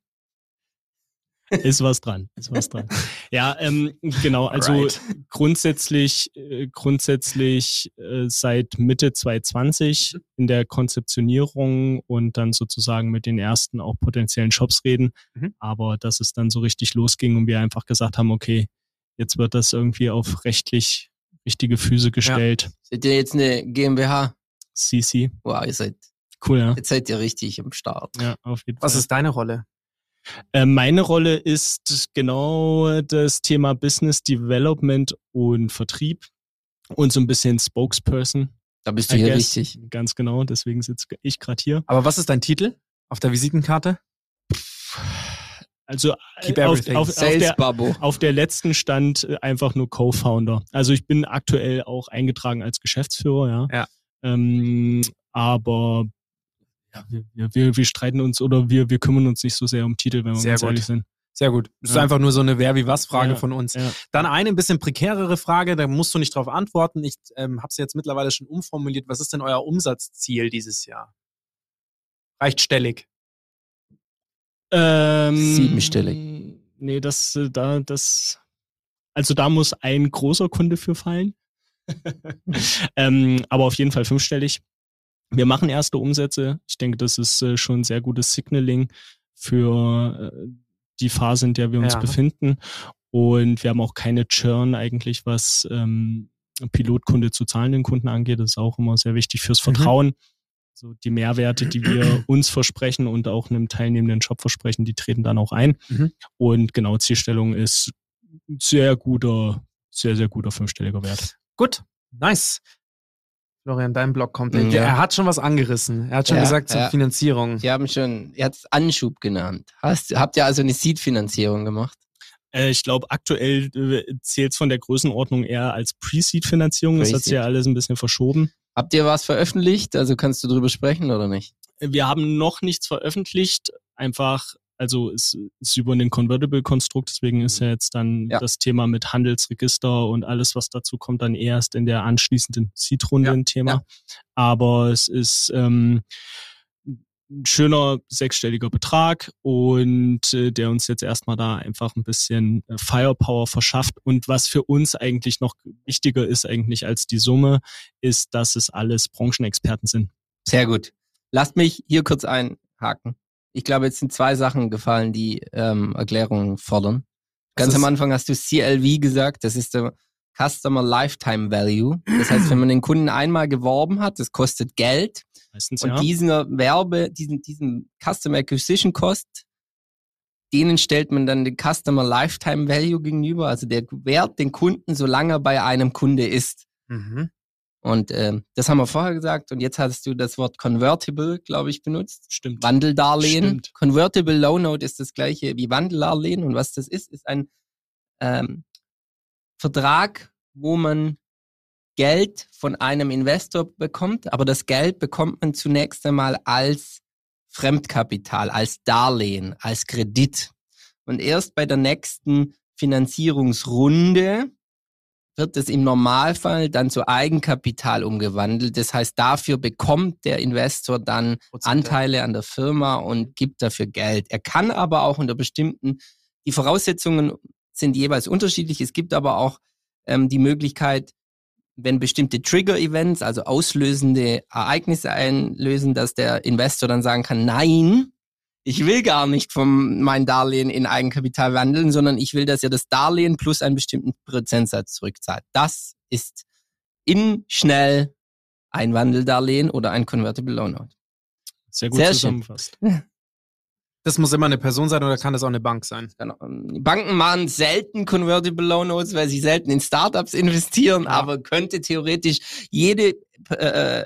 Ist was dran. Ist was dran. Ja, ähm, genau. Also Alright. grundsätzlich, äh, grundsätzlich äh, seit Mitte 2020 Mhm. in der Konzeptionierung und dann sozusagen mit den ersten auch potenziellen Shops reden. Mhm. Aber dass es dann so richtig losging und wir einfach gesagt haben, okay, jetzt wird das irgendwie auf rechtlich richtige Füße gestellt. Seid ihr jetzt eine GmbH? CC. Wow, ihr seid, Cool, ja. jetzt seid ihr richtig am Start. Ja, auf jeden Was Fall. ist deine Rolle? Äh, meine Rolle ist genau das Thema Business Development und Vertrieb und so ein bisschen Spokesperson. Da bist du I hier guess. richtig. Ganz genau, deswegen sitze ich gerade hier. Aber was ist dein Titel auf der Visitenkarte? Also äh, auf, auf, auf, der, auf der letzten stand einfach nur Co-Founder. Also ich bin aktuell auch eingetragen als Geschäftsführer, ja. Ja. Ähm, aber ja, wir, wir, wir, streiten uns oder wir, wir kümmern uns nicht so sehr um Titel, wenn wir Sehr ganz gut. ehrlich sind. Sehr gut. Das ist Ja. einfach nur so eine Wer wie was Frage Ja, von uns. Ja. Dann eine ein bisschen prekärere Frage, da musst du nicht drauf antworten. Ich ähm, habe sie jetzt mittlerweile schon umformuliert. Was ist denn euer Umsatzziel dieses Jahr? Reicht stellig. Ähm, Siebenstellig. Nee, das, äh, da, das, also da muss ein großer Kunde für fallen. (laughs) ähm, aber auf jeden Fall fünfstellig. Wir machen erste Umsätze. Ich denke, das ist äh, schon ein sehr gutes Signaling für äh, die Phase, in der wir uns Ja. befinden. Und wir haben auch keine Churn eigentlich, was ähm, Pilotkunde zu zahlenden Kunden angeht. Das ist auch immer sehr wichtig fürs Mhm. Vertrauen. So die Mehrwerte, die wir (clears throat) uns versprechen und auch einem teilnehmenden Job versprechen, die treten dann auch ein. Mhm. Und genau, Zielstellung ist ein sehr guter, sehr, sehr guter fünfstelliger Wert. Gut, nice. Florian, dein Blog kommt. Ja. Er hat schon was angerissen. Er hat schon Ja, gesagt zur ja. Finanzierung. Sie haben schon, ihr habt es Anschub genannt. Hast, habt ihr also eine Seed-Finanzierung gemacht? Äh, ich glaube, aktuell äh, zählt es von der Größenordnung eher als Pre-Seed-Finanzierung. Das hat sich ja alles ein bisschen verschoben. Habt ihr was veröffentlicht? Also kannst du drüber sprechen oder nicht? Wir haben noch nichts veröffentlicht. Einfach, also es ist über ein Convertible-Konstrukt, deswegen ist ja jetzt dann Ja. das Thema mit Handelsregister und alles, was dazu kommt, dann erst in der anschließenden Seed-Runde Ja, ein Thema. ja. Aber es ist ähm, ein schöner sechsstelliger Betrag und äh, der uns jetzt erstmal da einfach ein bisschen äh, Firepower verschafft. Und was für uns eigentlich noch wichtiger ist eigentlich als die Summe, ist, dass es alles Branchenexperten sind. Sehr gut. Lasst mich hier kurz einhaken. Ich glaube, jetzt sind zwei Sachen gefallen, die ähm, Erklärungen fordern. Ganz am Anfang hast du CLV gesagt, das ist der Customer Lifetime Value. Das heißt, wenn man den Kunden einmal geworben hat, das kostet Geld. Meistens Und ja. dieser Werbe, diesen, diesen Customer Acquisition Cost, denen stellt man dann den Customer Lifetime Value gegenüber, also der Wert den Kunden, solange er bei einem Kunde ist. Mhm. Und ähm, das haben wir vorher gesagt. Und jetzt hast du das Wort Convertible, glaube ich, benutzt. Stimmt. Wandeldarlehen. Stimmt. Convertible Loan Note ist das gleiche wie Wandeldarlehen. Und was das ist, ist ein ähm, Vertrag, wo man Geld von einem Investor bekommt, aber das Geld bekommt man zunächst einmal als Fremdkapital, als Darlehen, als Kredit. Und erst bei der nächsten Finanzierungsrunde wird es im Normalfall dann zu Eigenkapital umgewandelt. Das heißt, dafür bekommt der Investor dann Anteile an der Firma und gibt dafür Geld. Er kann aber auch unter bestimmten, die Voraussetzungen sind jeweils unterschiedlich. Es gibt aber auch ähm, die Möglichkeit, wenn bestimmte Trigger-Events, also auslösende Ereignisse einlösen, dass der Investor dann sagen kann, nein, ich will gar nicht vom mein Darlehen in Eigenkapital wandeln, sondern ich will, dass er das Darlehen plus einen bestimmten Prozentsatz zurückzahlt. Das ist in schnell ein Wandeldarlehen oder ein Convertible Loan Note. Sehr gut Sehr schön. zusammengefasst. (laughs) Das muss immer eine Person sein oder kann das auch eine Bank sein? Genau. Die Banken machen selten Convertible Loan Notes, weil sie selten in Startups investieren, Ja. aber könnte theoretisch jede, äh,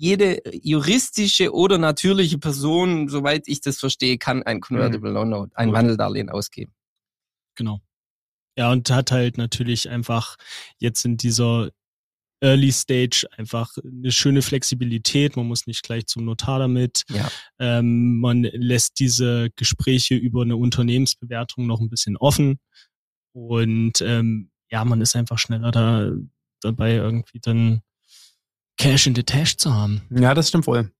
jede juristische oder natürliche Person, soweit ich das verstehe, kann ein Convertible Loan Note, ein. Wandeldarlehen ausgeben. Genau. Ja, und hat halt natürlich einfach jetzt in dieser Early Stage einfach eine schöne Flexibilität. Man muss nicht gleich zum Notar damit. Ja. Ähm, man lässt diese Gespräche über eine Unternehmensbewertung noch ein bisschen offen. Und ähm, ja, man ist einfach schneller da dabei, irgendwie dann Cash in the Tash zu haben. Ja, das stimmt wohl.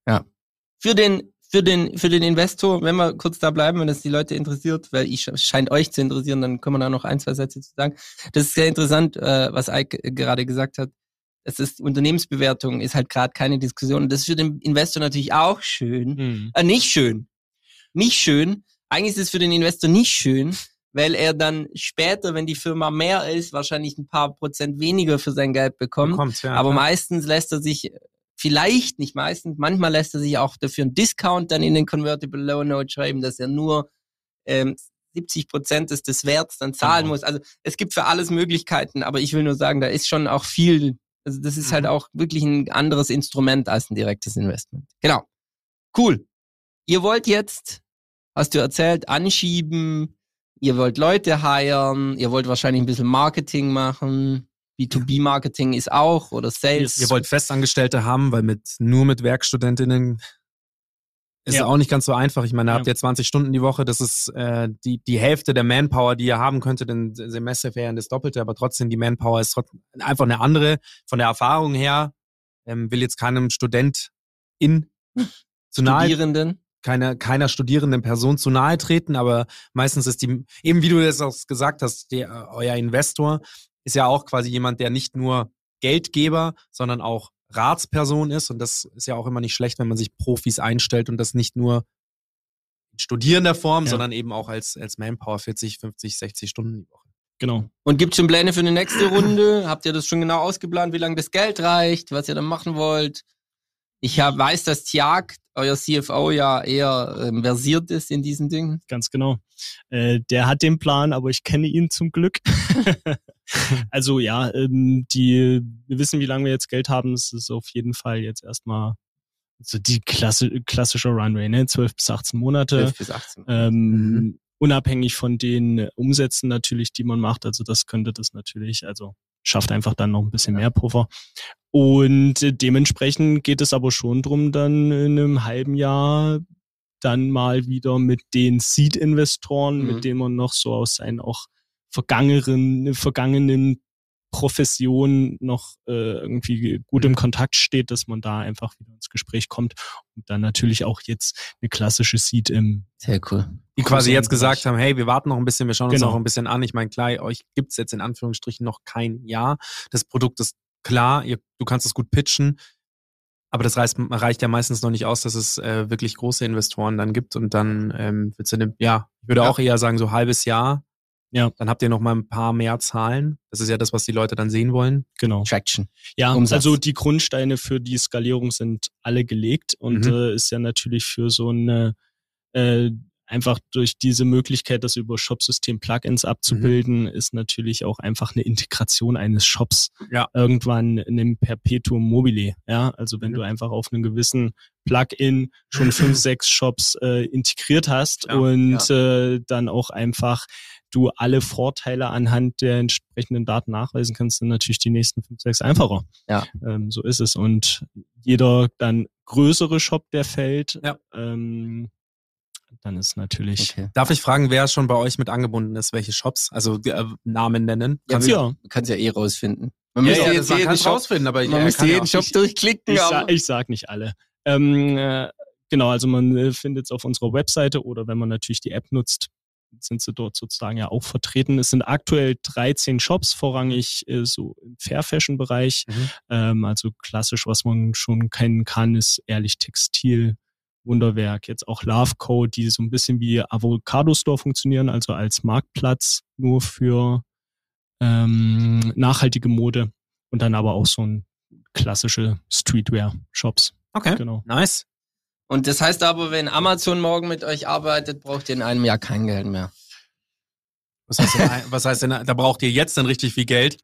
Für den, für den, für den Investor, wenn wir kurz da bleiben, wenn das die Leute interessiert, weil ich es scheint euch zu interessieren, dann können wir da noch ein, zwei Sätze zu sagen. Das ist sehr interessant, äh, was Ike gerade gesagt hat. Das ist Unternehmensbewertung, ist halt gerade keine Diskussion. Und das ist für den Investor natürlich auch schön. Hm. Äh, nicht schön. Nicht schön. Eigentlich ist es für den Investor nicht schön, weil er dann später, wenn die Firma mehr ist, wahrscheinlich ein paar Prozent weniger für sein Geld bekommt. Kommt, ja. Aber klar. meistens lässt er sich, vielleicht nicht meistens, manchmal lässt er sich auch dafür einen Discount dann in den Convertible Loan Note schreiben, dass er nur ähm, 70 Prozent des, des Werts dann zahlen Genau. muss. Also es gibt für alles Möglichkeiten, aber ich will nur sagen, da ist schon auch viel, also das ist halt Mhm. auch wirklich ein anderes Instrument als ein direktes Investment. Genau. Cool. Ihr wollt jetzt, hast du erzählt, anschieben, ihr wollt Leute hiren, ihr wollt wahrscheinlich ein bisschen Marketing machen. B2B-Marketing ist auch oder Sales. Ihr wollt Festangestellte haben, weil mit nur mit Werkstudentinnen Ist Ja. auch nicht ganz so einfach. Ich meine, da Ja. habt ihr 20 Stunden die Woche. Das ist äh, die, die Hälfte der Manpower, die ihr haben könntet in Semesterferien, das Doppelte. Aber trotzdem, die Manpower ist trotzdem einfach eine andere. Von der Erfahrung her ähm, will jetzt keinem Student in zu nahe, Studierenden. Keiner, keiner studierenden Person zu nahe treten. Aber meistens ist die, eben wie du das auch gesagt hast, der, äh, euer Investor ist ja auch quasi jemand, der nicht nur Geldgeber, sondern auch Ratsperson ist. Und das ist ja auch immer nicht schlecht, wenn man sich Profis einstellt und das nicht nur in studierender Form, Ja. sondern eben auch als, als Manpower 40, 50, 60 Stunden die Woche. Genau. Und gibt schon Pläne für eine nächste Runde? Habt ihr das schon genau ausgeplant, wie lange das Geld reicht, was ihr dann machen wollt? Ich hab, weiß, dass Tiag, euer CFO, ja eher ähm, versiert ist in diesen Dingen. Ganz genau. Äh, der hat den Plan, aber ich kenne ihn zum Glück. (laughs) also ja, ähm, die, wir wissen, wie lange wir jetzt Geld haben. Es ist auf jeden Fall jetzt erstmal so die klasse, klassische Runway, ne? 12 bis 18 Monate. 12 bis 18. Ähm, Mhm. Unabhängig von den Umsätzen natürlich, die man macht. Also das könnte das natürlich, also schafft einfach dann noch ein bisschen mehr Puffer. Und dementsprechend geht es aber schon drum, dann in einem halben Jahr dann mal wieder mit den Seed-Investoren, Mhm. mit denen man noch so aus seinen auch vergangenen, vergangenen Profession noch äh, irgendwie gut im Kontakt steht, dass man da einfach wieder ins Gespräch kommt und dann natürlich auch jetzt eine klassische Seed im Sehr cool. Die quasi jetzt gesagt haben, hey, wir warten noch ein bisschen, wir schauen uns Genau. noch ein bisschen an. Ich meine, klar, euch gibt's jetzt in Anführungsstrichen noch kein Jahr. Das Produkt ist klar, ihr, du kannst es gut pitchen, aber das reicht, reicht ja meistens noch nicht aus, dass es äh, wirklich große Investoren dann gibt und dann ähm, wird's in dem, ja, ich würde Ja. auch eher sagen, so halbes Jahr. Ja. Dann habt ihr noch mal ein paar mehr Zahlen. Das ist ja das, was die Leute dann sehen wollen. genau. Traction. Ja, Umsatz. also die Grundsteine für die Skalierung sind alle gelegt und Mhm. äh, ist ja natürlich für so eine äh, einfach durch diese Möglichkeit, das über Shopsystem Plugins abzubilden, ist natürlich auch einfach eine Integration eines Shops Ja. irgendwann in einem Perpetuum mobile. Ja, also wenn Mhm. du einfach auf einen gewissen Plugin schon fünf, (laughs) sechs Shops äh, integriert hast Ja, und Äh, dann auch einfach du alle Vorteile anhand der entsprechenden Daten nachweisen kannst, sind natürlich die nächsten fünf, sechs einfacher. Ja. Ähm, so ist es. Und jeder dann größere Shop, der fällt, Ja. ähm, dann ist natürlich. Okay. Darf ich fragen, wer schon bei euch mit angebunden ist? Welche Shops? Also äh, Namen nennen? Ja, Kannst Ja, Du kannst ja eh rausfinden. Man ja, müsste ja, jetzt jeden Shop, rausfinden, aber ich man äh, müsste jeden Shop nicht- durchklicken. ich, aber sa ich sag nicht alle. Ähm, äh, genau, also man äh, findet es auf unserer Webseite oder wenn man natürlich die App nutzt, sind sie dort sozusagen ja auch vertreten. Es sind aktuell 13 Shops, vorrangig äh, so im Fair Fashion Bereich. Mhm. Ähm, also klassisch, was man schon kennen kann, ist ehrlich Textil, Wunderwerk, jetzt auch Love Co., die so ein bisschen wie Avocado Store funktionieren, also als Marktplatz nur für ähm, nachhaltige Mode und dann aber auch so ein klassische Streetwear-Shops. Okay, Genau. nice. Und das heißt aber, wenn Amazon morgen mit euch arbeitet, braucht ihr in einem Jahr kein Geld mehr. Was heißt denn, was heißt denn da braucht ihr jetzt dann richtig viel Geld,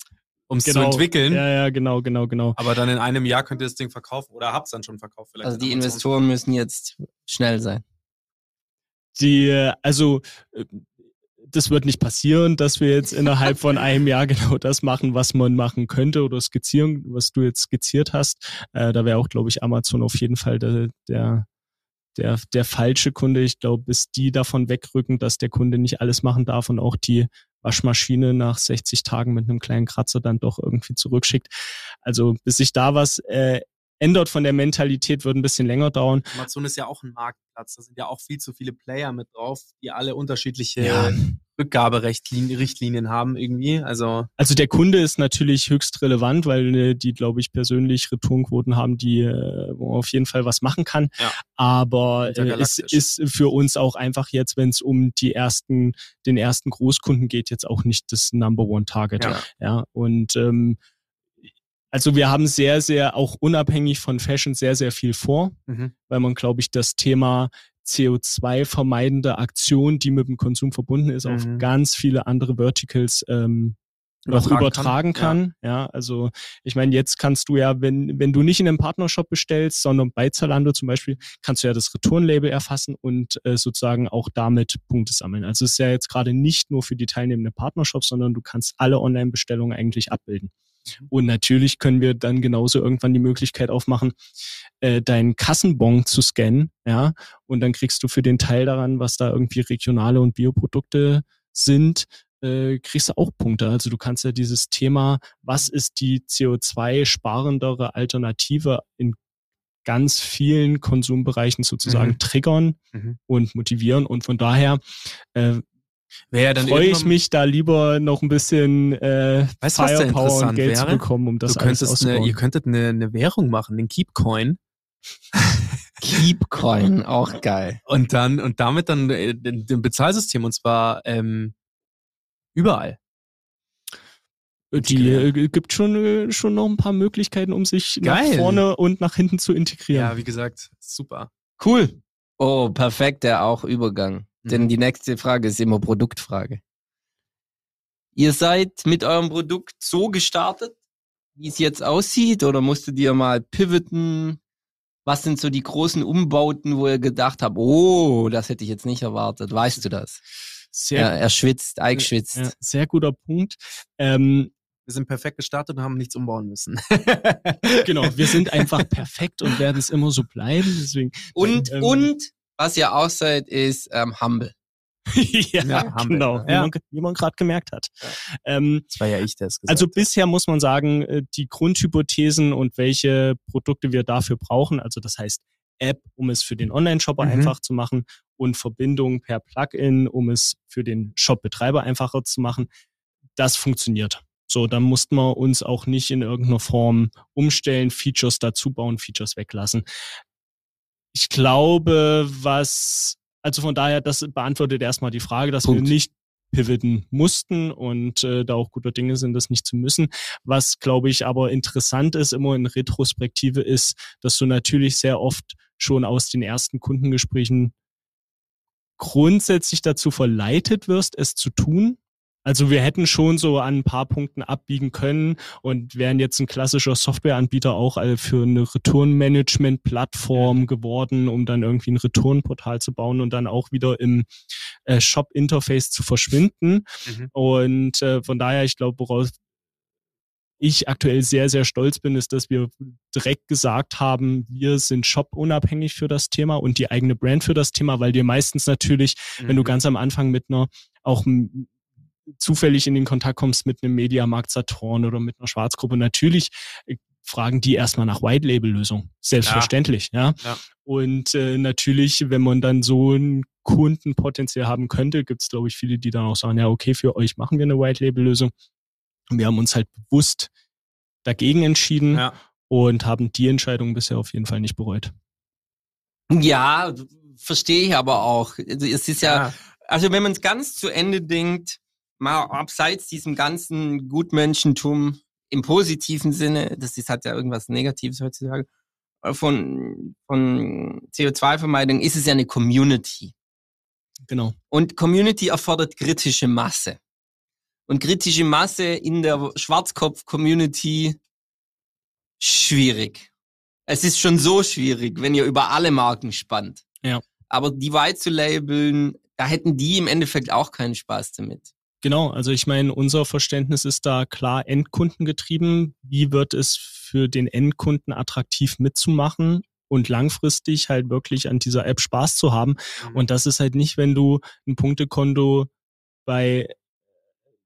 um es zu entwickeln? Ja, ja, genau, genau, genau. Aber dann in einem Jahr könnt ihr das Ding verkaufen oder habt es dann schon verkauft vielleicht. Also die Amazon. Investoren müssen jetzt schnell sein. Die, äh, also äh, das wird nicht passieren, dass wir jetzt innerhalb von einem Jahr (laughs) genau das machen, was man machen könnte oder skizzieren, was du jetzt skizziert hast. Äh, da wäre auch, glaube ich, Amazon auf jeden Fall der, der, der, der falsche Kunde. Ich glaube, bis die davon wegrücken, dass der Kunde nicht alles machen darf und auch die Waschmaschine nach 60 Tagen mit einem kleinen Kratzer dann doch irgendwie zurückschickt. Also bis sich da was äh, ändert von der Mentalität, wird ein bisschen länger dauern. Amazon ist ja auch ein Marktplatz. Da sind ja auch viel zu viele Player mit drauf, die alle unterschiedliche Ja. Rückgaberichtlinien haben irgendwie. Also Also der Kunde ist natürlich höchst relevant, weil äh, die, glaube ich, persönlich Returnquoten haben, die äh, wo man auf jeden Fall was machen kann. Ja. Aber äh, es ist für uns auch einfach jetzt, wenn es um die ersten, den ersten Großkunden geht, jetzt auch nicht das Number One Target. Ja. ja und ähm, also wir haben sehr, sehr auch unabhängig von Fashion sehr, sehr viel vor, mhm. weil man, glaube ich, das Thema CO2-vermeidende Aktion, die mit dem Konsum verbunden ist, auf Mhm. ganz viele andere Verticals ähm, noch Übertragen übertragen kann. kann. Ja. also ich meine, jetzt kannst du ja, wenn, wenn du nicht in einem Partnershop bestellst, sondern bei Zalando zum Beispiel, kannst du ja das Returnlabel erfassen und äh, sozusagen auch damit Punkte sammeln. Also es ist ja jetzt gerade nicht nur für die teilnehmenden Partnershops, sondern du kannst alle Online-Bestellungen eigentlich abbilden. Und natürlich können wir dann genauso irgendwann die Möglichkeit aufmachen, äh, deinen Kassenbon zu scannen, ja, und dann kriegst du für den Teil daran, was da irgendwie regionale und Bioprodukte sind, äh, kriegst du auch Punkte. Also du kannst ja dieses Thema, was ist die CO2-sparendere Alternative in ganz vielen Konsumbereichen sozusagen Mhm. triggern Mhm. und motivieren. Und von daher äh, Wäre dann freue ich mich da lieber noch ein bisschen äh, Weißt Firepower und Geld zu wäre? bekommen, um das du alles könntest eine, auszubauen. ihr könntet eine, eine Währung machen, den Keepcoin. (laughs) Keepcoin, auch geil. Und dann, und damit dann äh, den, den Bezahlsystem und zwar ähm, überall. Die äh, gibt schon, äh, schon noch ein paar Möglichkeiten, um sich Geil. nach vorne und nach hinten zu integrieren. Ja, wie gesagt, super. Cool. Oh, perfekter auch Übergang. Mhm. Denn die nächste Frage ist immer Produktfrage. Ihr seid mit eurem Produkt so gestartet, wie es jetzt aussieht, oder musstet ihr mal pivoten? Was sind so die großen Umbauten, wo ihr gedacht habt, oh, das hätte ich jetzt nicht erwartet? Weißt du das? Sehr, Ja, er schwitzt, Ike schwitzt. ja, sehr guter Punkt. Ähm, Wir sind perfekt gestartet und haben nichts umbauen müssen. genau, wir sind (laughs) einfach perfekt und werden es immer so bleiben. Deswegen, Und, Ähm, und, was ihr auch seid, ist ähm, humble. (laughs) ja, Ja, wir, genau, ne? wie Ja. man, wie man gerade gemerkt hat. Ähm, Das war ja ich, der es gesagt Also bisher muss man sagen, äh, die Grundhypothesen und welche Produkte wir dafür brauchen, also das heißt App, um es für den Online-Shopper Mhm. einfach zu machen und Verbindung per Plugin, um es für den Shop-Betreiber einfacher zu machen, das funktioniert. So, dann mussten wir uns auch nicht in irgendeiner Form umstellen, Features dazu bauen, Features weglassen. Ich glaube, was, also von daher, das beantwortet erstmal die Frage, dass Punkt. wir nicht pivoten mussten und äh, da auch guter Dinge sind, das nicht zu müssen. Was, glaube ich, aber interessant ist, immer in Retrospektive ist, dass du natürlich sehr oft schon aus den ersten Kundengesprächen grundsätzlich dazu verleitet wirst, es zu tun. Also wir hätten schon so an ein paar Punkten abbiegen können und wären jetzt ein klassischer Softwareanbieter auch äh, für eine Retourenmanagement-Plattform geworden, um dann irgendwie ein Retourenportal zu bauen und dann auch wieder im äh, Shop-Interface zu verschwinden. Mhm. Und äh, von daher, ich glaube, woraus ich aktuell sehr, sehr stolz bin, ist, dass wir direkt gesagt haben, wir sind shop-unabhängig für das Thema und die eigene Brand für das Thema, weil dir meistens natürlich, Mhm. wenn du ganz am Anfang mit einer auch zufällig in den Kontakt kommst mit einem Mediamarkt Saturn oder mit einer Schwarzgruppe, natürlich äh, fragen die erstmal nach White-Label-Lösung. Selbstverständlich, ja. Ja. Und äh, natürlich, wenn man dann so ein Kundenpotenzial haben könnte, gibt es, glaube ich, viele, die dann auch sagen, ja, okay, für euch machen wir eine White-Label-Lösung. Und wir haben uns halt bewusst dagegen entschieden Ja. und haben die Entscheidung bisher auf jeden Fall nicht bereut. Ja, verstehe ich aber auch. Also es ist ja, Ja. also wenn man es ganz zu Ende denkt, mal abseits diesem ganzen Gutmenschentum im positiven Sinne, das ist, hat ja irgendwas Negatives heutzutage, äh, von, von CO2-Vermeidung ist es ja eine Community. Genau. Und Community erfordert kritische Masse. Und kritische Masse in der Schwarzkopf-Community schwierig. Es ist schon so schwierig, wenn ihr über alle Marken spannt. Ja. Aber die weit zu labeln, da hätten die im Endeffekt auch keinen Spaß damit. Genau, also ich meine, unser Verständnis ist da klar endkundengetrieben. Wie wird es für den Endkunden attraktiv mitzumachen und langfristig halt wirklich an dieser App Spaß zu haben? Mhm. Und das ist halt nicht, wenn du ein Punktekonto bei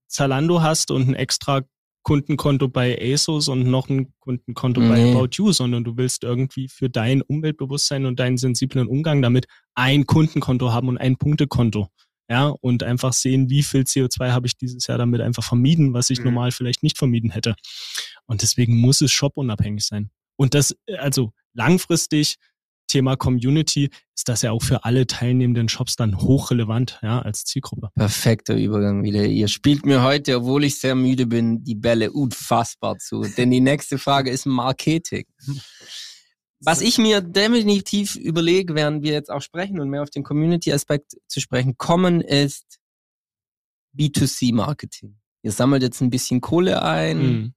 Zalando hast und ein extra Kundenkonto bei ASOS und noch ein Kundenkonto bei Nee. About You, sondern du willst irgendwie für dein Umweltbewusstsein und deinen sensiblen Umgang damit ein Kundenkonto haben und ein Punktekonto. Ja, und einfach sehen, wie viel CO2 habe ich dieses Jahr damit einfach vermieden, was ich Mhm. normal vielleicht nicht vermieden hätte. Und deswegen muss es shop-unabhängig sein. Und das, also langfristig, Thema Community, ist das ja auch für alle teilnehmenden Shops dann hochrelevant, ja, als Zielgruppe. Perfekter Übergang wieder. Ihr spielt mir heute, obwohl ich sehr müde bin, die Bälle unfassbar zu. Denn die nächste Frage ist Marketing. Was ich mir definitiv überlege, während wir jetzt auch sprechen und mehr auf den Community-Aspekt zu sprechen kommen, ist B2C-Marketing. Ihr sammelt jetzt ein bisschen Kohle ein, Mhm.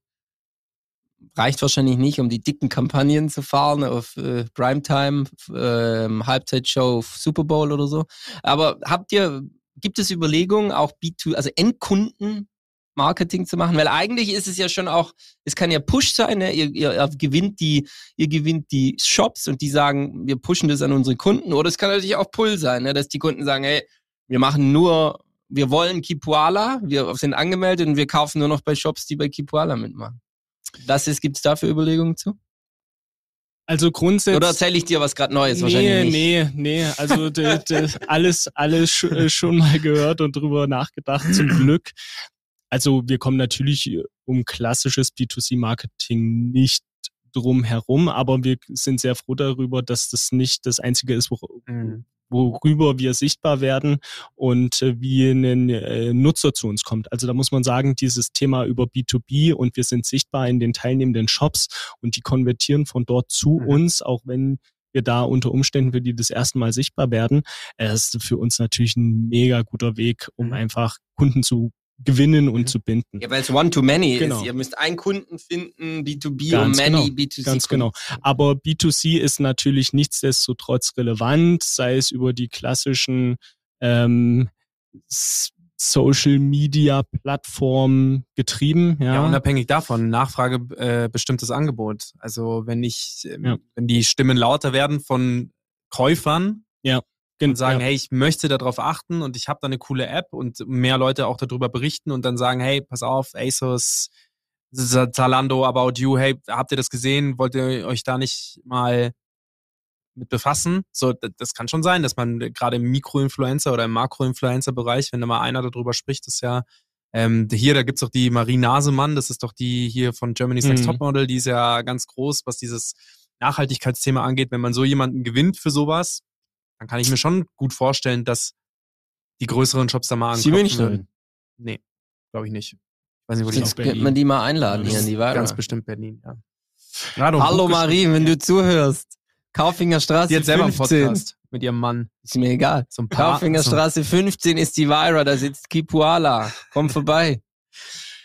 reicht wahrscheinlich nicht, um die dicken Kampagnen zu fahren auf äh, Primetime, ähm, Halbzeitshow, Super Bowl oder so. Aber habt ihr, gibt es Überlegungen, auch B2, also Endkunden Marketing zu machen? Weil eigentlich ist es ja schon auch, es kann ja Push sein, ne? ihr, ihr gewinnt die, ihr gewinnt die Shops und die sagen, wir pushen das an unsere Kunden. Oder es kann natürlich auch Pull sein, ne? dass die Kunden sagen, hey, wir machen nur, wir wollen Kipuala, wir sind angemeldet und wir kaufen nur noch bei Shops, die bei Kipuala mitmachen. Das ist, gibt's dafür Überlegungen zu? Also grundsätzlich. Oder erzähle ich dir was gerade Neues? Nee, Wahrscheinlich nicht. nee, nee. Also alles, alles äh, schon mal gehört und drüber nachgedacht, zum Glück. Also wir kommen natürlich um klassisches B2C-Marketing nicht drum herum, aber wir sind sehr froh darüber, dass das nicht das Einzige ist, wo, Mhm. worüber wir sichtbar werden und äh, wie ein äh, Nutzer zu uns kommt. Also da muss man sagen, dieses Thema über B2B und wir sind sichtbar in den teilnehmenden Shops und die konvertieren von dort zu Mhm. uns, auch wenn wir da unter Umständen für die das erste Mal sichtbar werden. Ist für uns natürlich ein mega guter Weg, um Mhm. einfach Kunden zu gewinnen und Mhm. zu binden. Ja, weil es One-to-Many Genau. ist. Ihr müsst einen Kunden finden, B2B Ganz und Many genau, B2C. Ganz genau. Aber B2C ist natürlich nichtsdestotrotz relevant, sei es über die klassischen ähm, Social Media Plattformen getrieben. Ja, Ja, unabhängig davon, Nachfrage äh, bestimmtes Angebot. Also wenn ich, ähm, Ja. wenn die Stimmen lauter werden von Käufern Gen- und sagen, ja. hey, ich möchte darauf achten und ich habe da eine coole App und mehr Leute auch darüber berichten und dann sagen, hey, pass auf, ASOS, Zalando, About You, hey, habt ihr das gesehen? Wollt ihr euch da nicht mal mit befassen? So, das kann schon sein, dass man gerade im Mikroinfluencer oder im Makroinfluencer-Bereich, wenn da mal einer darüber spricht, ist ja ähm, hier, da gibt's doch die Marie Nasemann, das ist doch die hier von Germany's Next Mhm. Topmodel, die ist ja ganz groß, was dieses Nachhaltigkeitsthema angeht. Wenn man so jemanden gewinnt für sowas, dann kann ich mir schon gut vorstellen, dass die größeren Shops da mal Sie ankommen Münchnerin. würden. Nee, glaube ich nicht. Ich weiß nicht, wo ist. könnte man die mal einladen hier in die Weide. Ganz bestimmt Berlin, ja. Gerade Hallo Marie, wenn du zuhörst. Kaufinger Straße Die hat selber einen 15. Podcast mit ihrem Mann. Ist mir egal. So ein paar, Kaufinger so, Straße 15 ist die Vira, da sitzt Kipuala. Komm vorbei. (laughs)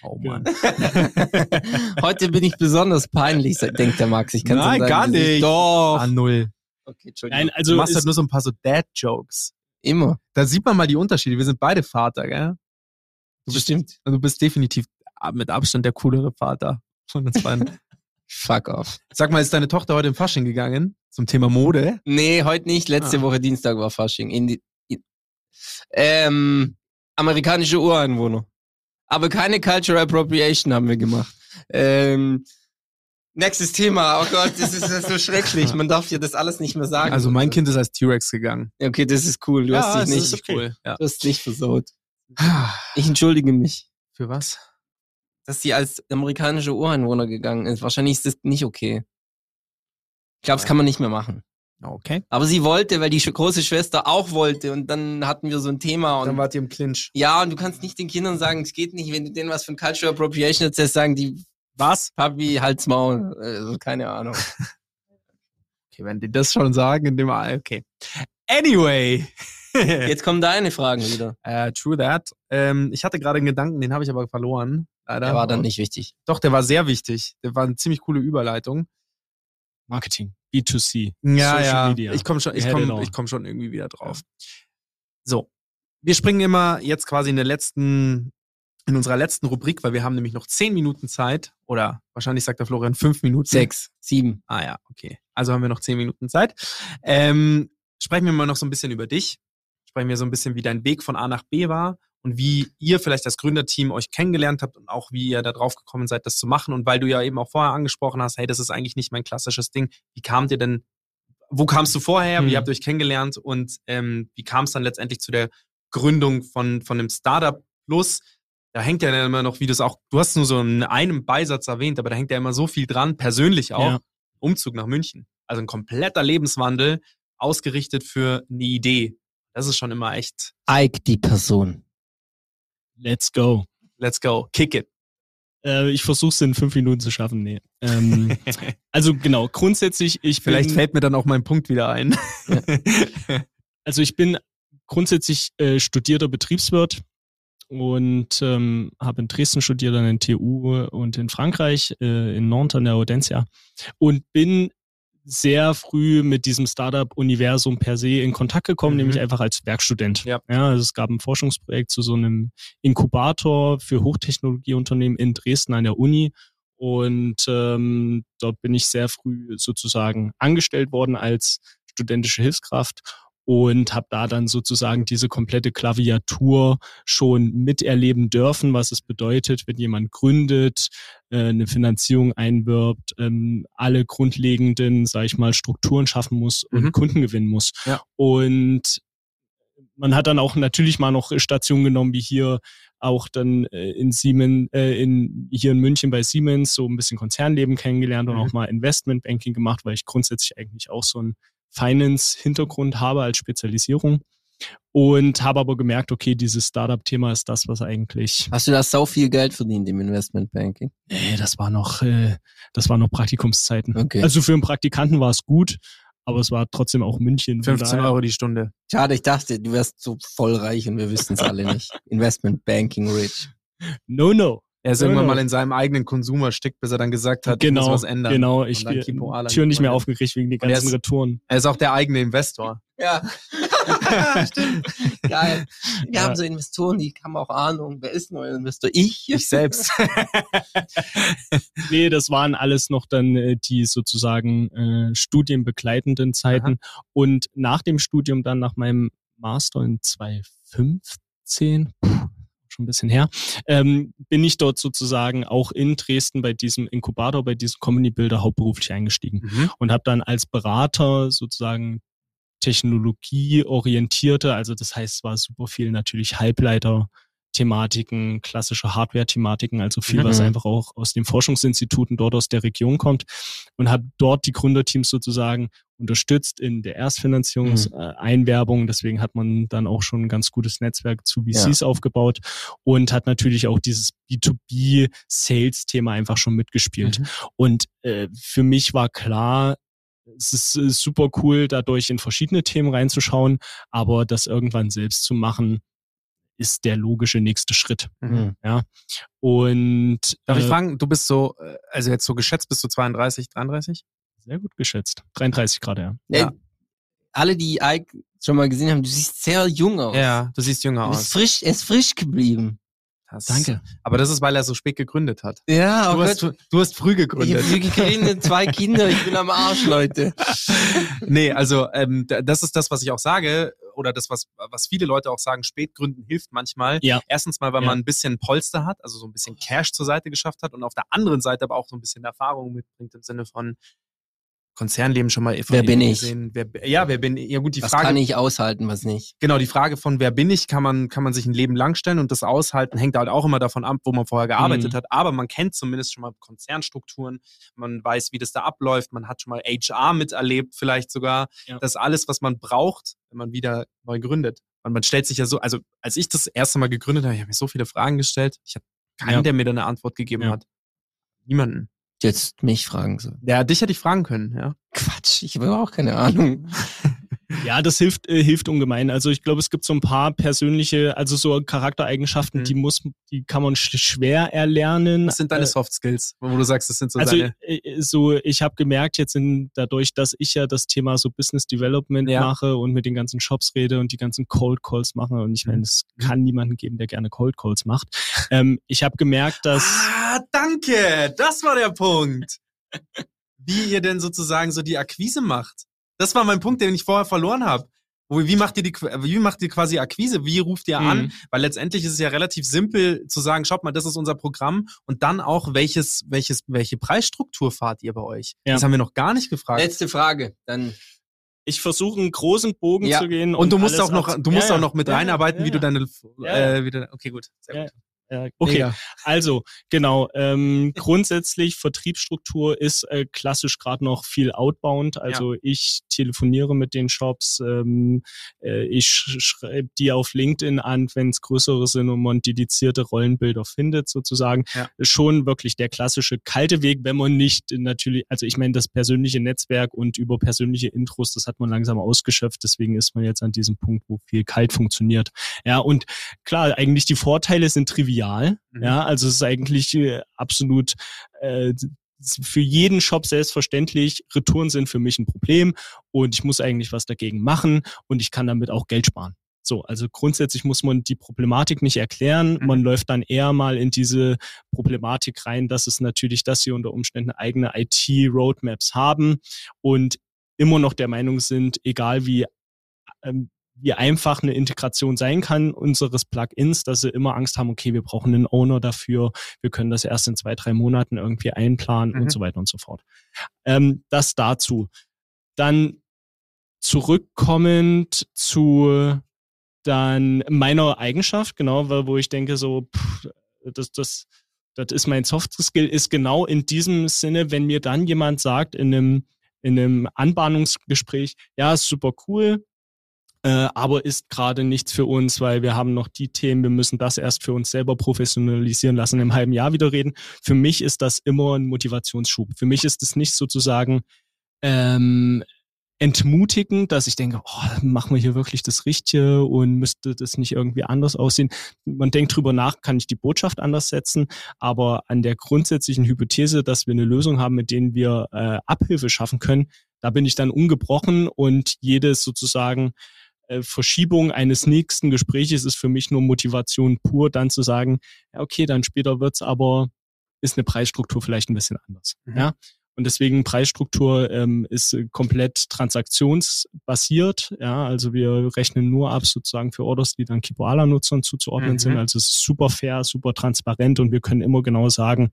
Oh Mann. (laughs) Heute bin ich besonders peinlich, denkt der Max. Ich kann's Nein, gar nicht. Doch. Ah, null. Okay, Entschuldigung. Nein, also du machst halt nur so ein paar so Dad-Jokes. Immer. Da sieht man mal die Unterschiede. Wir sind beide Vater, gell? Du bist, Stimmt. du bist definitiv mit Abstand der coolere Vater von uns beiden. (laughs) Fuck off. Sag mal, ist deine Tochter heute im Fasching gegangen? Zum Thema Mode? Nee, heute nicht. Letzte Ah. Woche Dienstag war Fasching. In die, in, ähm, amerikanische Ureinwohner. Aber keine Cultural Appropriation haben wir gemacht. Ähm, nächstes Thema. Oh Gott, das ist ja so schrecklich. Man darf ja das alles nicht mehr sagen. Also mein Kind ist als T-Rex gegangen. Okay, das ist cool. Du hast dich nicht, richtig cool. Ja. du hast dich versaut. Ich entschuldige mich, Für was? dass sie als amerikanische Ureinwohner gegangen ist. Wahrscheinlich ist das nicht okay. Ich glaube, das kann man nicht mehr machen. Okay. Aber sie wollte, weil die große Schwester auch wollte und dann hatten wir so ein Thema und wart ihr im Clinch. ja, und du kannst nicht den Kindern sagen, es geht nicht, wenn du denen was von Cultural Appropriation erzählst, sagen die, Was? Papi, halt's Maul. Also, keine Ahnung. (laughs) Okay, wenn die das schon sagen, in dem Al- okay. Anyway. (laughs) Jetzt kommen deine Fragen wieder. äh, true that. Ähm, ich hatte gerade einen Gedanken, den habe ich aber verloren. Leider. Der war dann nicht wichtig. Doch, der war sehr wichtig. Der war eine ziemlich coole Überleitung. Marketing, B2C, Ja, Social ja. Media. Ich komme schon, ich You had it komm, all. ich komm schon irgendwie wieder drauf. So. Wir springen immer jetzt quasi in der letzten, in unserer letzten Rubrik, weil wir haben nämlich noch zehn Minuten Zeit. Oder wahrscheinlich sagt der Florian fünf Minuten. Sechs, sieben. Ah ja, okay. Also haben wir noch zehn Minuten Zeit. Ähm, sprechen wir mal noch so ein bisschen über dich. Sprechen wir so ein bisschen, wie dein Weg von A nach B war und wie ihr vielleicht als Gründerteam euch kennengelernt habt und auch wie ihr da drauf gekommen seid, das zu machen. Und weil du ja eben auch vorher angesprochen hast, hey, das ist eigentlich nicht mein klassisches Ding. Wie kamt ihr denn, wo kamst du vorher? Wie Hm. habt ihr euch kennengelernt? Und ähm, wie kam es dann letztendlich zu der Gründung von, von dem Startup Plus? Da hängt ja dann immer noch, wie du es auch, du hast nur so in einem Beisatz erwähnt, aber da hängt ja immer so viel dran, persönlich auch. Ja. Umzug nach München. Also ein kompletter Lebenswandel, ausgerichtet für eine Idee. Das ist schon immer echt, Ike, die Person. Let's go. let's go, kick it. Äh, ich versuche es in fünf Minuten zu schaffen. Nee. Ähm, (laughs) also genau, grundsätzlich, ich Vielleicht bin, fällt mir dann auch mein Punkt wieder ein. also ich bin grundsätzlich äh, studierter Betriebswirt und ähm, habe in Dresden studiert, an der TU und in Frankreich, äh, in Nantes an der Audencia und bin sehr früh mit diesem Startup-Universum per se in Kontakt gekommen, Mhm. nämlich einfach als Werkstudent. Ja. Ja, also es gab ein Forschungsprojekt zu so einem Inkubator für Hochtechnologieunternehmen in Dresden an der Uni. Und ähm, dort bin ich sehr früh sozusagen angestellt worden als studentische Hilfskraft und habe da dann sozusagen diese komplette Klaviatur schon miterleben dürfen, was es bedeutet, wenn jemand gründet, äh, eine Finanzierung einwirbt, ähm, alle grundlegenden, sage ich mal, Strukturen schaffen muss und Mhm. Kunden gewinnen muss. Ja. Und man hat dann auch natürlich mal noch Stationen genommen, wie hier auch dann äh, in Siemens, äh, in, hier in München bei Siemens so ein bisschen Konzernleben kennengelernt und Mhm. auch mal Investmentbanking gemacht, weil ich grundsätzlich eigentlich auch so einen Finance-Hintergrund habe als Spezialisierung. Und habe aber gemerkt, okay, dieses Startup-Thema ist das, was eigentlich. Hast du da sau viel Geld verdient im Investmentbanking? Nee, das war noch, äh, das war noch Praktikumszeiten. Okay. Also für einen Praktikanten war es gut, aber es war trotzdem auch München. Von 15 daher- Euro die Stunde. Schade, ich dachte, du wärst so voll reich und wir wüssten es alle nicht. (laughs) Investmentbanking rich. No, no. Er ist Ja, irgendwann genau. mal in seinem eigenen Konsum erstickt, bis er dann gesagt hat, ich genau, muss was ändern. genau. Ich Alan Tür nicht mehr aufgekriegt wegen den Und er ganzen ist- Retouren. Er ist auch der eigene Investor. Ja. (laughs) Stimmt. Geil. Wir Ja. haben so Investoren, die haben auch Ahnung. Wer ist ein neuer Investor? Ich? Ich selbst. (laughs) (laughs) Nee, das waren alles noch dann äh, die sozusagen äh, studienbegleitenden Zeiten. Und nach dem Studium dann nach meinem Master in 2015, puh, schon ein bisschen her, ähm, bin ich dort sozusagen auch in Dresden bei diesem Inkubator, bei diesem Comedy Builder hauptberuflich eingestiegen Mhm. und habe dann als Berater sozusagen technologieorientierte, also das heißt, es war super viel natürlich Halbleiter. Thematiken, klassische Hardware-Thematiken, also viel, was Mhm. einfach auch aus den Forschungsinstituten dort aus der Region kommt und habe dort die Gründerteams sozusagen unterstützt in der Erstfinanzierungseinwerbung. Deswegen hat man dann auch schon ein ganz gutes Netzwerk zu VCs aufgebaut und hat natürlich auch dieses B2B-Sales-Thema einfach schon mitgespielt. Mhm. Und äh, für mich war klar, es ist äh, super cool, dadurch in verschiedene Themen reinzuschauen, aber das irgendwann selbst zu machen, ist der logische nächste Schritt. Mhm. Ja. Und Darf ich äh, fragen, du bist so, äh, also jetzt so geschätzt, bist du 32, 33? Sehr gut geschätzt. 33 gerade, ja. Ey, Ja. Alle, die Ike schon mal gesehen haben, du siehst sehr jung aus. Ja, du siehst jünger Du bist aus. frisch, er ist frisch geblieben. Das- Danke. Aber das ist, weil er so spät gegründet hat. Ja, Du hast, du hast früh ich gegründet. habe früh gegründet, zwei (laughs) Kinder, ich bin am Arsch, Leute. (laughs) nee, also ähm, das ist das, was ich auch sage, oder das, was, was viele Leute auch sagen, Spätgründen hilft manchmal. Ja. Erstens mal, weil Ja. man ein bisschen Polster hat, also so ein bisschen Cash zur Seite geschafft hat und auf der anderen Seite aber auch so ein bisschen Erfahrung mitbringt im Sinne von Konzernleben schon mal von Wer bin ich? Wer, ja, wer bin ich? Ja gut, die was Frage, kann ich aushalten, was nicht? genau, die Frage von wer bin ich, kann man, kann man sich ein Leben lang stellen und das Aushalten hängt halt auch immer davon ab, wo man vorher gearbeitet Mhm. hat. Aber man kennt zumindest schon mal Konzernstrukturen, man weiß, wie das da abläuft, man hat schon mal HR miterlebt, vielleicht sogar. Ja. Das ist alles, was man braucht, wenn man wieder neu gründet. Und man stellt sich ja so, also als ich das erste Mal gegründet habe, ich habe mir so viele Fragen gestellt. Ich habe keinen, Ja. der mir da eine Antwort gegeben Ja. hat. Niemanden. Jetzt mich fragen so. Ja, dich hätte ich fragen können, ja. Quatsch, ich habe auch keine Ahnung. (laughs) Ja, das hilft, äh, hilft ungemein. Also ich glaube, es gibt so ein paar persönliche, also so Charaktereigenschaften, Mhm. die muss, die kann man sch schwer erlernen. Was sind deine Äh, Soft Skills, wo du sagst, das sind so also deine. äh, so, ich habe gemerkt jetzt in, dadurch, dass ich ja das Thema so Business Development Ja. mache und mit den ganzen Shops rede und die ganzen Cold Calls mache und ich meine, es kann niemanden geben, der gerne Cold Calls macht. Ähm, ich habe gemerkt, dass Danke! Das war der Punkt. Wie ihr denn sozusagen so die Akquise macht. Das war mein Punkt, den ich vorher verloren habe. Wie macht ihr die, wie macht ihr quasi Akquise? Wie ruft ihr an? Mhm. Weil letztendlich ist es ja relativ simpel zu sagen, schaut mal, das ist unser Programm und dann auch welches, welches, welche Preisstruktur fahrt ihr bei euch? Ja. Das haben wir noch gar nicht gefragt. Letzte Frage, dann ich versuche einen großen Bogen Ja. zu gehen. und du musst auch noch, du musst Ja, auch noch mit Ja, reinarbeiten, ja, wie du deine, äh, wie du, okay, gut. Sehr Ja. gut. Ja, okay, Mega. also genau. Ähm, (laughs) grundsätzlich Vertriebsstruktur ist äh, klassisch gerade noch viel outbound. Also ich telefoniere mit den Shops, ähm, äh, ich sch schreibe die auf LinkedIn an, wenn es größere sind und man dedizierte Rollenbilder findet sozusagen. Ja. Schon wirklich der klassische kalte Weg, wenn man nicht natürlich, also ich meine das persönliche Netzwerk und über persönliche Intros, das hat man langsam ausgeschöpft. Deswegen ist man jetzt an diesem Punkt, wo viel kalt funktioniert. Ja und klar, eigentlich die Vorteile sind trivial. Mhm. Ja, also es ist eigentlich äh, absolut äh, für jeden Shop selbstverständlich, Retouren sind für mich ein Problem und ich muss eigentlich was dagegen machen und ich kann damit auch Geld sparen. So, also grundsätzlich muss man die Problematik nicht erklären. Mhm. Man läuft dann eher mal in diese Problematik rein, dass es natürlich, dass sie unter Umständen eigene IT-Roadmaps haben und immer noch der Meinung sind, egal wie, ähm, wie einfach eine Integration sein kann unseres Plugins, dass sie immer Angst haben, okay, wir brauchen einen Owner dafür, wir können das erst in zwei, drei Monaten irgendwie einplanen Mhm. und so weiter und so fort. Ähm, das dazu. Dann zurückkommend zu dann meiner Eigenschaft, genau, wo ich denke, so, pff, das, das, das ist mein Soft Skill, ist genau in diesem Sinne, wenn mir dann jemand sagt in einem, in einem Anbahnungsgespräch, ja, ist super cool, aber ist gerade nichts für uns, weil wir haben noch die Themen, wir müssen das erst für uns selber professionalisieren lassen, im halben Jahr wieder reden. Für mich ist das immer ein Motivationsschub. Für mich ist es nicht sozusagen ähm, entmutigend, dass ich denke, oh, machen wir hier wirklich das Richtige und müsste das nicht irgendwie anders aussehen. Man denkt drüber nach, kann ich die Botschaft anders setzen, aber an der grundsätzlichen Hypothese, dass wir eine Lösung haben, mit denen wir äh, Abhilfe schaffen können, da bin ich dann ungebrochen und jedes sozusagen äh, Verschiebung eines nächsten Gespräches ist für mich nur Motivation pur, dann zu sagen, ja, okay, dann später wird's aber, ist eine Preisstruktur vielleicht ein bisschen anders. Mhm. Ja. Und deswegen Preisstruktur ähm, ist äh, komplett transaktionsbasiert. Ja, also wir rechnen nur ab sozusagen für Orders, die dann Kipoala-Nutzern zuzuordnen Mhm. sind. Also es ist super fair, super transparent und wir können immer genau sagen,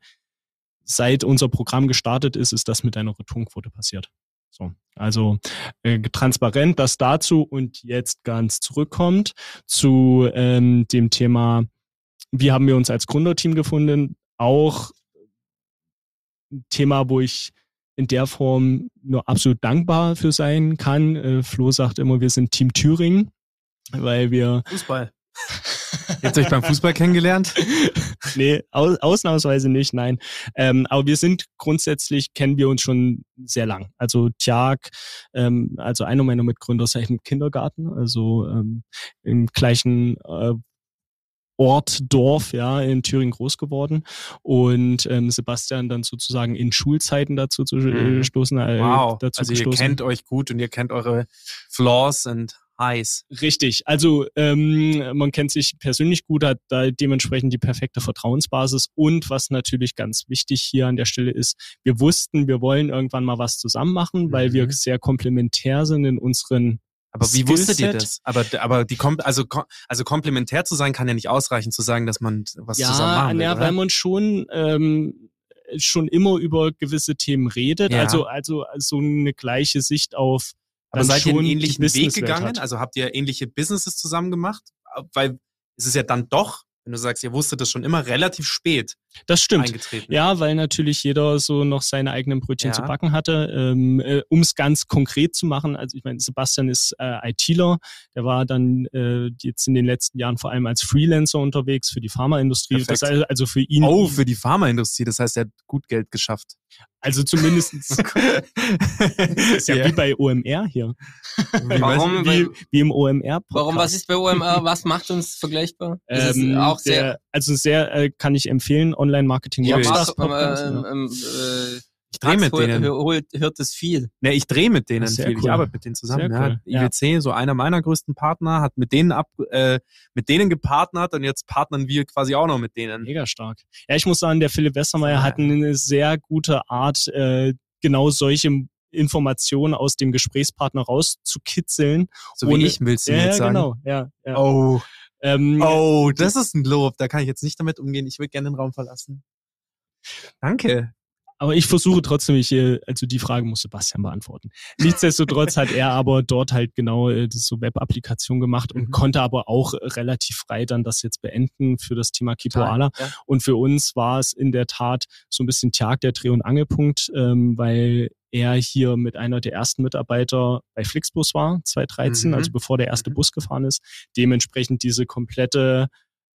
seit unser Programm gestartet ist, ist das mit einer Returnquote passiert. So, also äh, transparent das dazu und jetzt ganz zurückkommt zu ähm, dem Thema, wie haben wir uns als Gründerteam gefunden? Auch ein Thema, wo ich in der Form nur absolut dankbar für sein kann. Äh, Flo sagt immer, wir sind Team Thüringen, weil wir Fußball. (laughs) Ihr habt euch beim Fußball kennengelernt? (laughs) nee, aus, ausnahmsweise nicht, nein. Ähm, aber wir sind grundsätzlich, kennen wir uns schon sehr lang. Also Tjag, ähm, also einer meiner Mitgründer seit dem Kindergarten, also ähm, im gleichen äh, Ort, Dorf, ja, in Thüringen groß geworden. Und ähm, Sebastian dann sozusagen in Schulzeiten dazu zu Mhm. äh, stoßen. Äh, Wow. dazu Also ihr gestoßen. kennt euch gut und ihr kennt eure Flaws und Highs. Richtig. Also ähm, man kennt sich persönlich gut, hat da dementsprechend die perfekte Vertrauensbasis. Und was natürlich ganz wichtig hier an der Stelle ist, wir wussten, wir wollen irgendwann mal was zusammen machen, weil wir Mhm. sehr komplementär sind in unseren Aber wie wusstet ihr das? Aber, aber die kommt, also, also komplementär zu sein kann ja nicht ausreichen, zu sagen, dass man was zusammen ja, machen will, ja, oder? weil man schon ähm, schon immer über gewisse Themen redet. Ja. Also also so eine gleiche Sicht auf Aber seid ihr einen ähnlichen Weg gegangen? hat. Also habt ihr ähnliche Businesses zusammen gemacht? Weil es ist ja dann doch, wenn du sagst, ihr wusstet das schon immer relativ spät Das stimmt. eingetreten. Ja, weil natürlich jeder so noch seine eigenen Brötchen Ja. zu backen hatte. Ähm, äh, um es ganz konkret zu machen, also ich meine, Sebastian ist äh, ITler, der war dann äh, jetzt in den letzten Jahren vor allem als Freelancer unterwegs für die Pharmaindustrie. Das Perfekt. also, für ihn, Oh, für die Pharmaindustrie, das heißt, er hat gut Geld geschafft. also zumindest (laughs) (laughs) ist ja Ja. (laughs) wie bei OMR hier, Warum? wie, wie im OMR. -Podcast. Warum, was ist bei OMR? Was macht uns vergleichbar? Ähm, ist auch sehr. der, also sehr äh, kann ich empfehlen, Online-Marketing Ja, ähm, ja. ähm, äh, Ich drehe mit denen. hör- holt- hört es viel. Ne, ich drehe mit denen viel. Ich cool. arbeite mit denen zusammen. Ja, cool. Ja. IWC, so einer meiner größten Partner, hat mit denen ab, äh, mit denen gepartnert und jetzt partnern wir quasi auch noch mit denen. Mega stark. Ja, ich muss sagen, der Philipp Westermeier Ja. hat eine sehr gute Art, äh, genau solche Informationen aus dem Gesprächspartner rauszukitzeln. So wie ich, willst du ja, jetzt ja, sagen. genau. Ja, ja. Oh, Ähm, oh, das ist ein Lob. Da kann ich jetzt nicht damit umgehen. Ich würde gerne den Raum verlassen. Danke. Aber ich versuche trotzdem, ich, äh, also die Frage muss Sebastian beantworten. Nichtsdestotrotz hat er aber dort halt genau äh, das so Web-Applikation gemacht und Mhm. konnte aber auch äh, relativ frei dann das jetzt beenden für das Thema Kipoala. Ja. Und für uns war es in der Tat so ein bisschen Tag der Dreh- und Angelpunkt, ähm, weil er hier mit einer der ersten Mitarbeiter bei Flixbus war, 2013, Mhm. also bevor der erste Mhm. Bus gefahren ist. Dementsprechend diese komplette,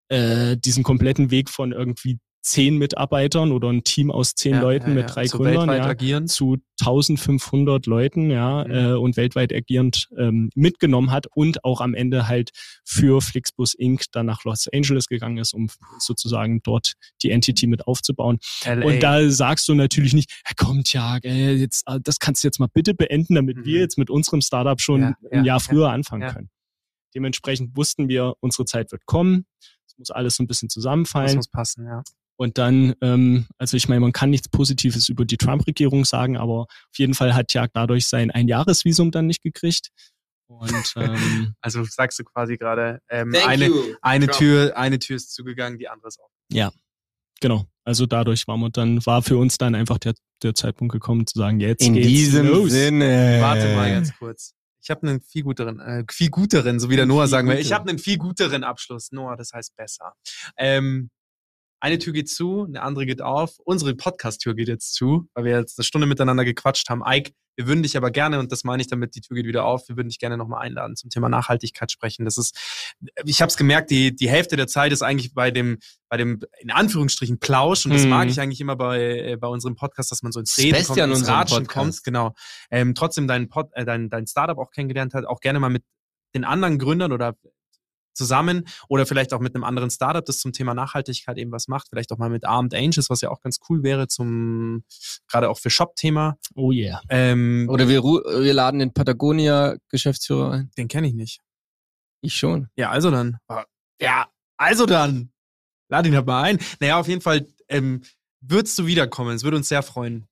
äh, diesen kompletten Weg von irgendwie zehn Mitarbeitern oder ein Team aus zehn Ja, Leuten ja, mit drei So Gründern ja, agieren. zu 1500 Leuten ja Mhm. äh, und weltweit agierend ähm, mitgenommen hat und auch am Ende halt für Flixbus Inc. dann nach Los Angeles gegangen ist, um sozusagen dort die Entity mit aufzubauen. LA. Und da sagst du natürlich nicht, er kommt ja, äh, jetzt, äh, das kannst du jetzt mal bitte beenden, damit Mhm. wir jetzt mit unserem Startup schon ein ja, Jahr früher anfangen können. Dementsprechend wussten wir, unsere Zeit wird kommen. Es muss alles so ein bisschen das zusammenfallen. muss passen, ja. Und dann, ähm, also ich meine, man kann nichts Positives über die Trump-Regierung sagen, aber auf jeden Fall hat Jack dadurch sein Einjahresvisum dann nicht gekriegt. Und (laughs) ähm, Also sagst du quasi gerade, ähm, eine, you. eine Trump. Tür, eine Tür ist zugegangen, die andere ist offen. genau, also dadurch war man dann, war für uns dann einfach der, der Zeitpunkt gekommen zu sagen, jetzt In geht's diesem los. Sinne. Warte mal ganz kurz. Ich habe einen viel guteren, äh, viel guteren, so wie der Noah sagen will. Ich habe einen viel guteren Abschluss. Noah, das heißt besser. Ähm, eine Tür geht zu, eine andere geht auf. Unsere Podcast-Tür geht jetzt zu, weil wir jetzt eine Stunde miteinander gequatscht haben. Ike, wir würden dich aber gerne, und das meine ich damit, die Tür geht wieder auf, wir würden dich gerne nochmal einladen zum Thema Nachhaltigkeit sprechen. Das ist, ich habe es gemerkt, die, die Hälfte der Zeit ist eigentlich bei dem, bei dem, in Anführungsstrichen, Plausch. Und das Mhm. mag ich eigentlich immer bei, äh, bei unserem Podcast, dass man so ins Reden Beste kommt, ins Ratschen Podcast. kommt. Genau. Ähm, trotzdem dein, Pod, äh, dein, dein Startup auch kennengelernt hat, auch gerne mal mit den anderen Gründern oder zusammen oder vielleicht auch mit einem anderen Startup, das zum Thema Nachhaltigkeit eben was macht. Vielleicht auch mal mit Armed Angels, was ja auch ganz cool wäre zum, gerade auch für Shop-Thema. Oh yeah. Ähm, Oder wir, wir laden den Patagonia-Geschäftsführer ein. den kenne ich nicht. Ich schon. Ja, also dann. Ja, also dann. Lad ihn halt mal ein. Naja, auf jeden Fall ähm, würdest du wiederkommen. Es würde uns sehr freuen.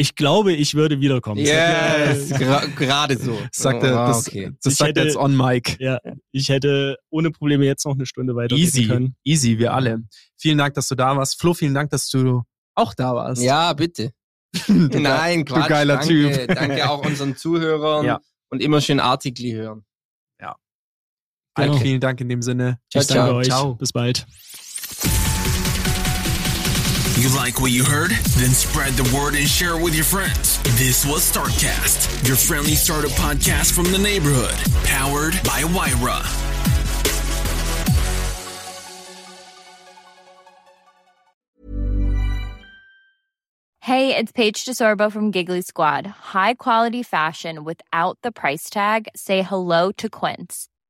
Ich glaube, ich würde wiederkommen. Yes, gra- gerade so. Sagt er, Oh, wow, das, okay. das sagt er hätte- jetzt on mic. Ja, ich hätte ohne Probleme jetzt noch eine Stunde weiter Easy, können. easy, wir alle. Vielen Dank, dass du da warst. Flo, vielen Dank, dass du auch da warst. Ja, bitte. (laughs) Du Nein, du Quatsch. geiler danke, Typ. Danke auch unseren Zuhörern Ja. und immer schön Artikli hören. Ike, Genau. vielen Dank in dem Sinne. Ciao, Ich danke ciao. euch. Ciao. Bis bald. You like what you heard? Then spread the word and share it with your friends. This was Startcast, your friendly startup podcast from the neighborhood, powered by Wyra. Hey, it's Paige DeSorbo from Giggly Squad. High quality fashion without the price tag. Say hello to Quince.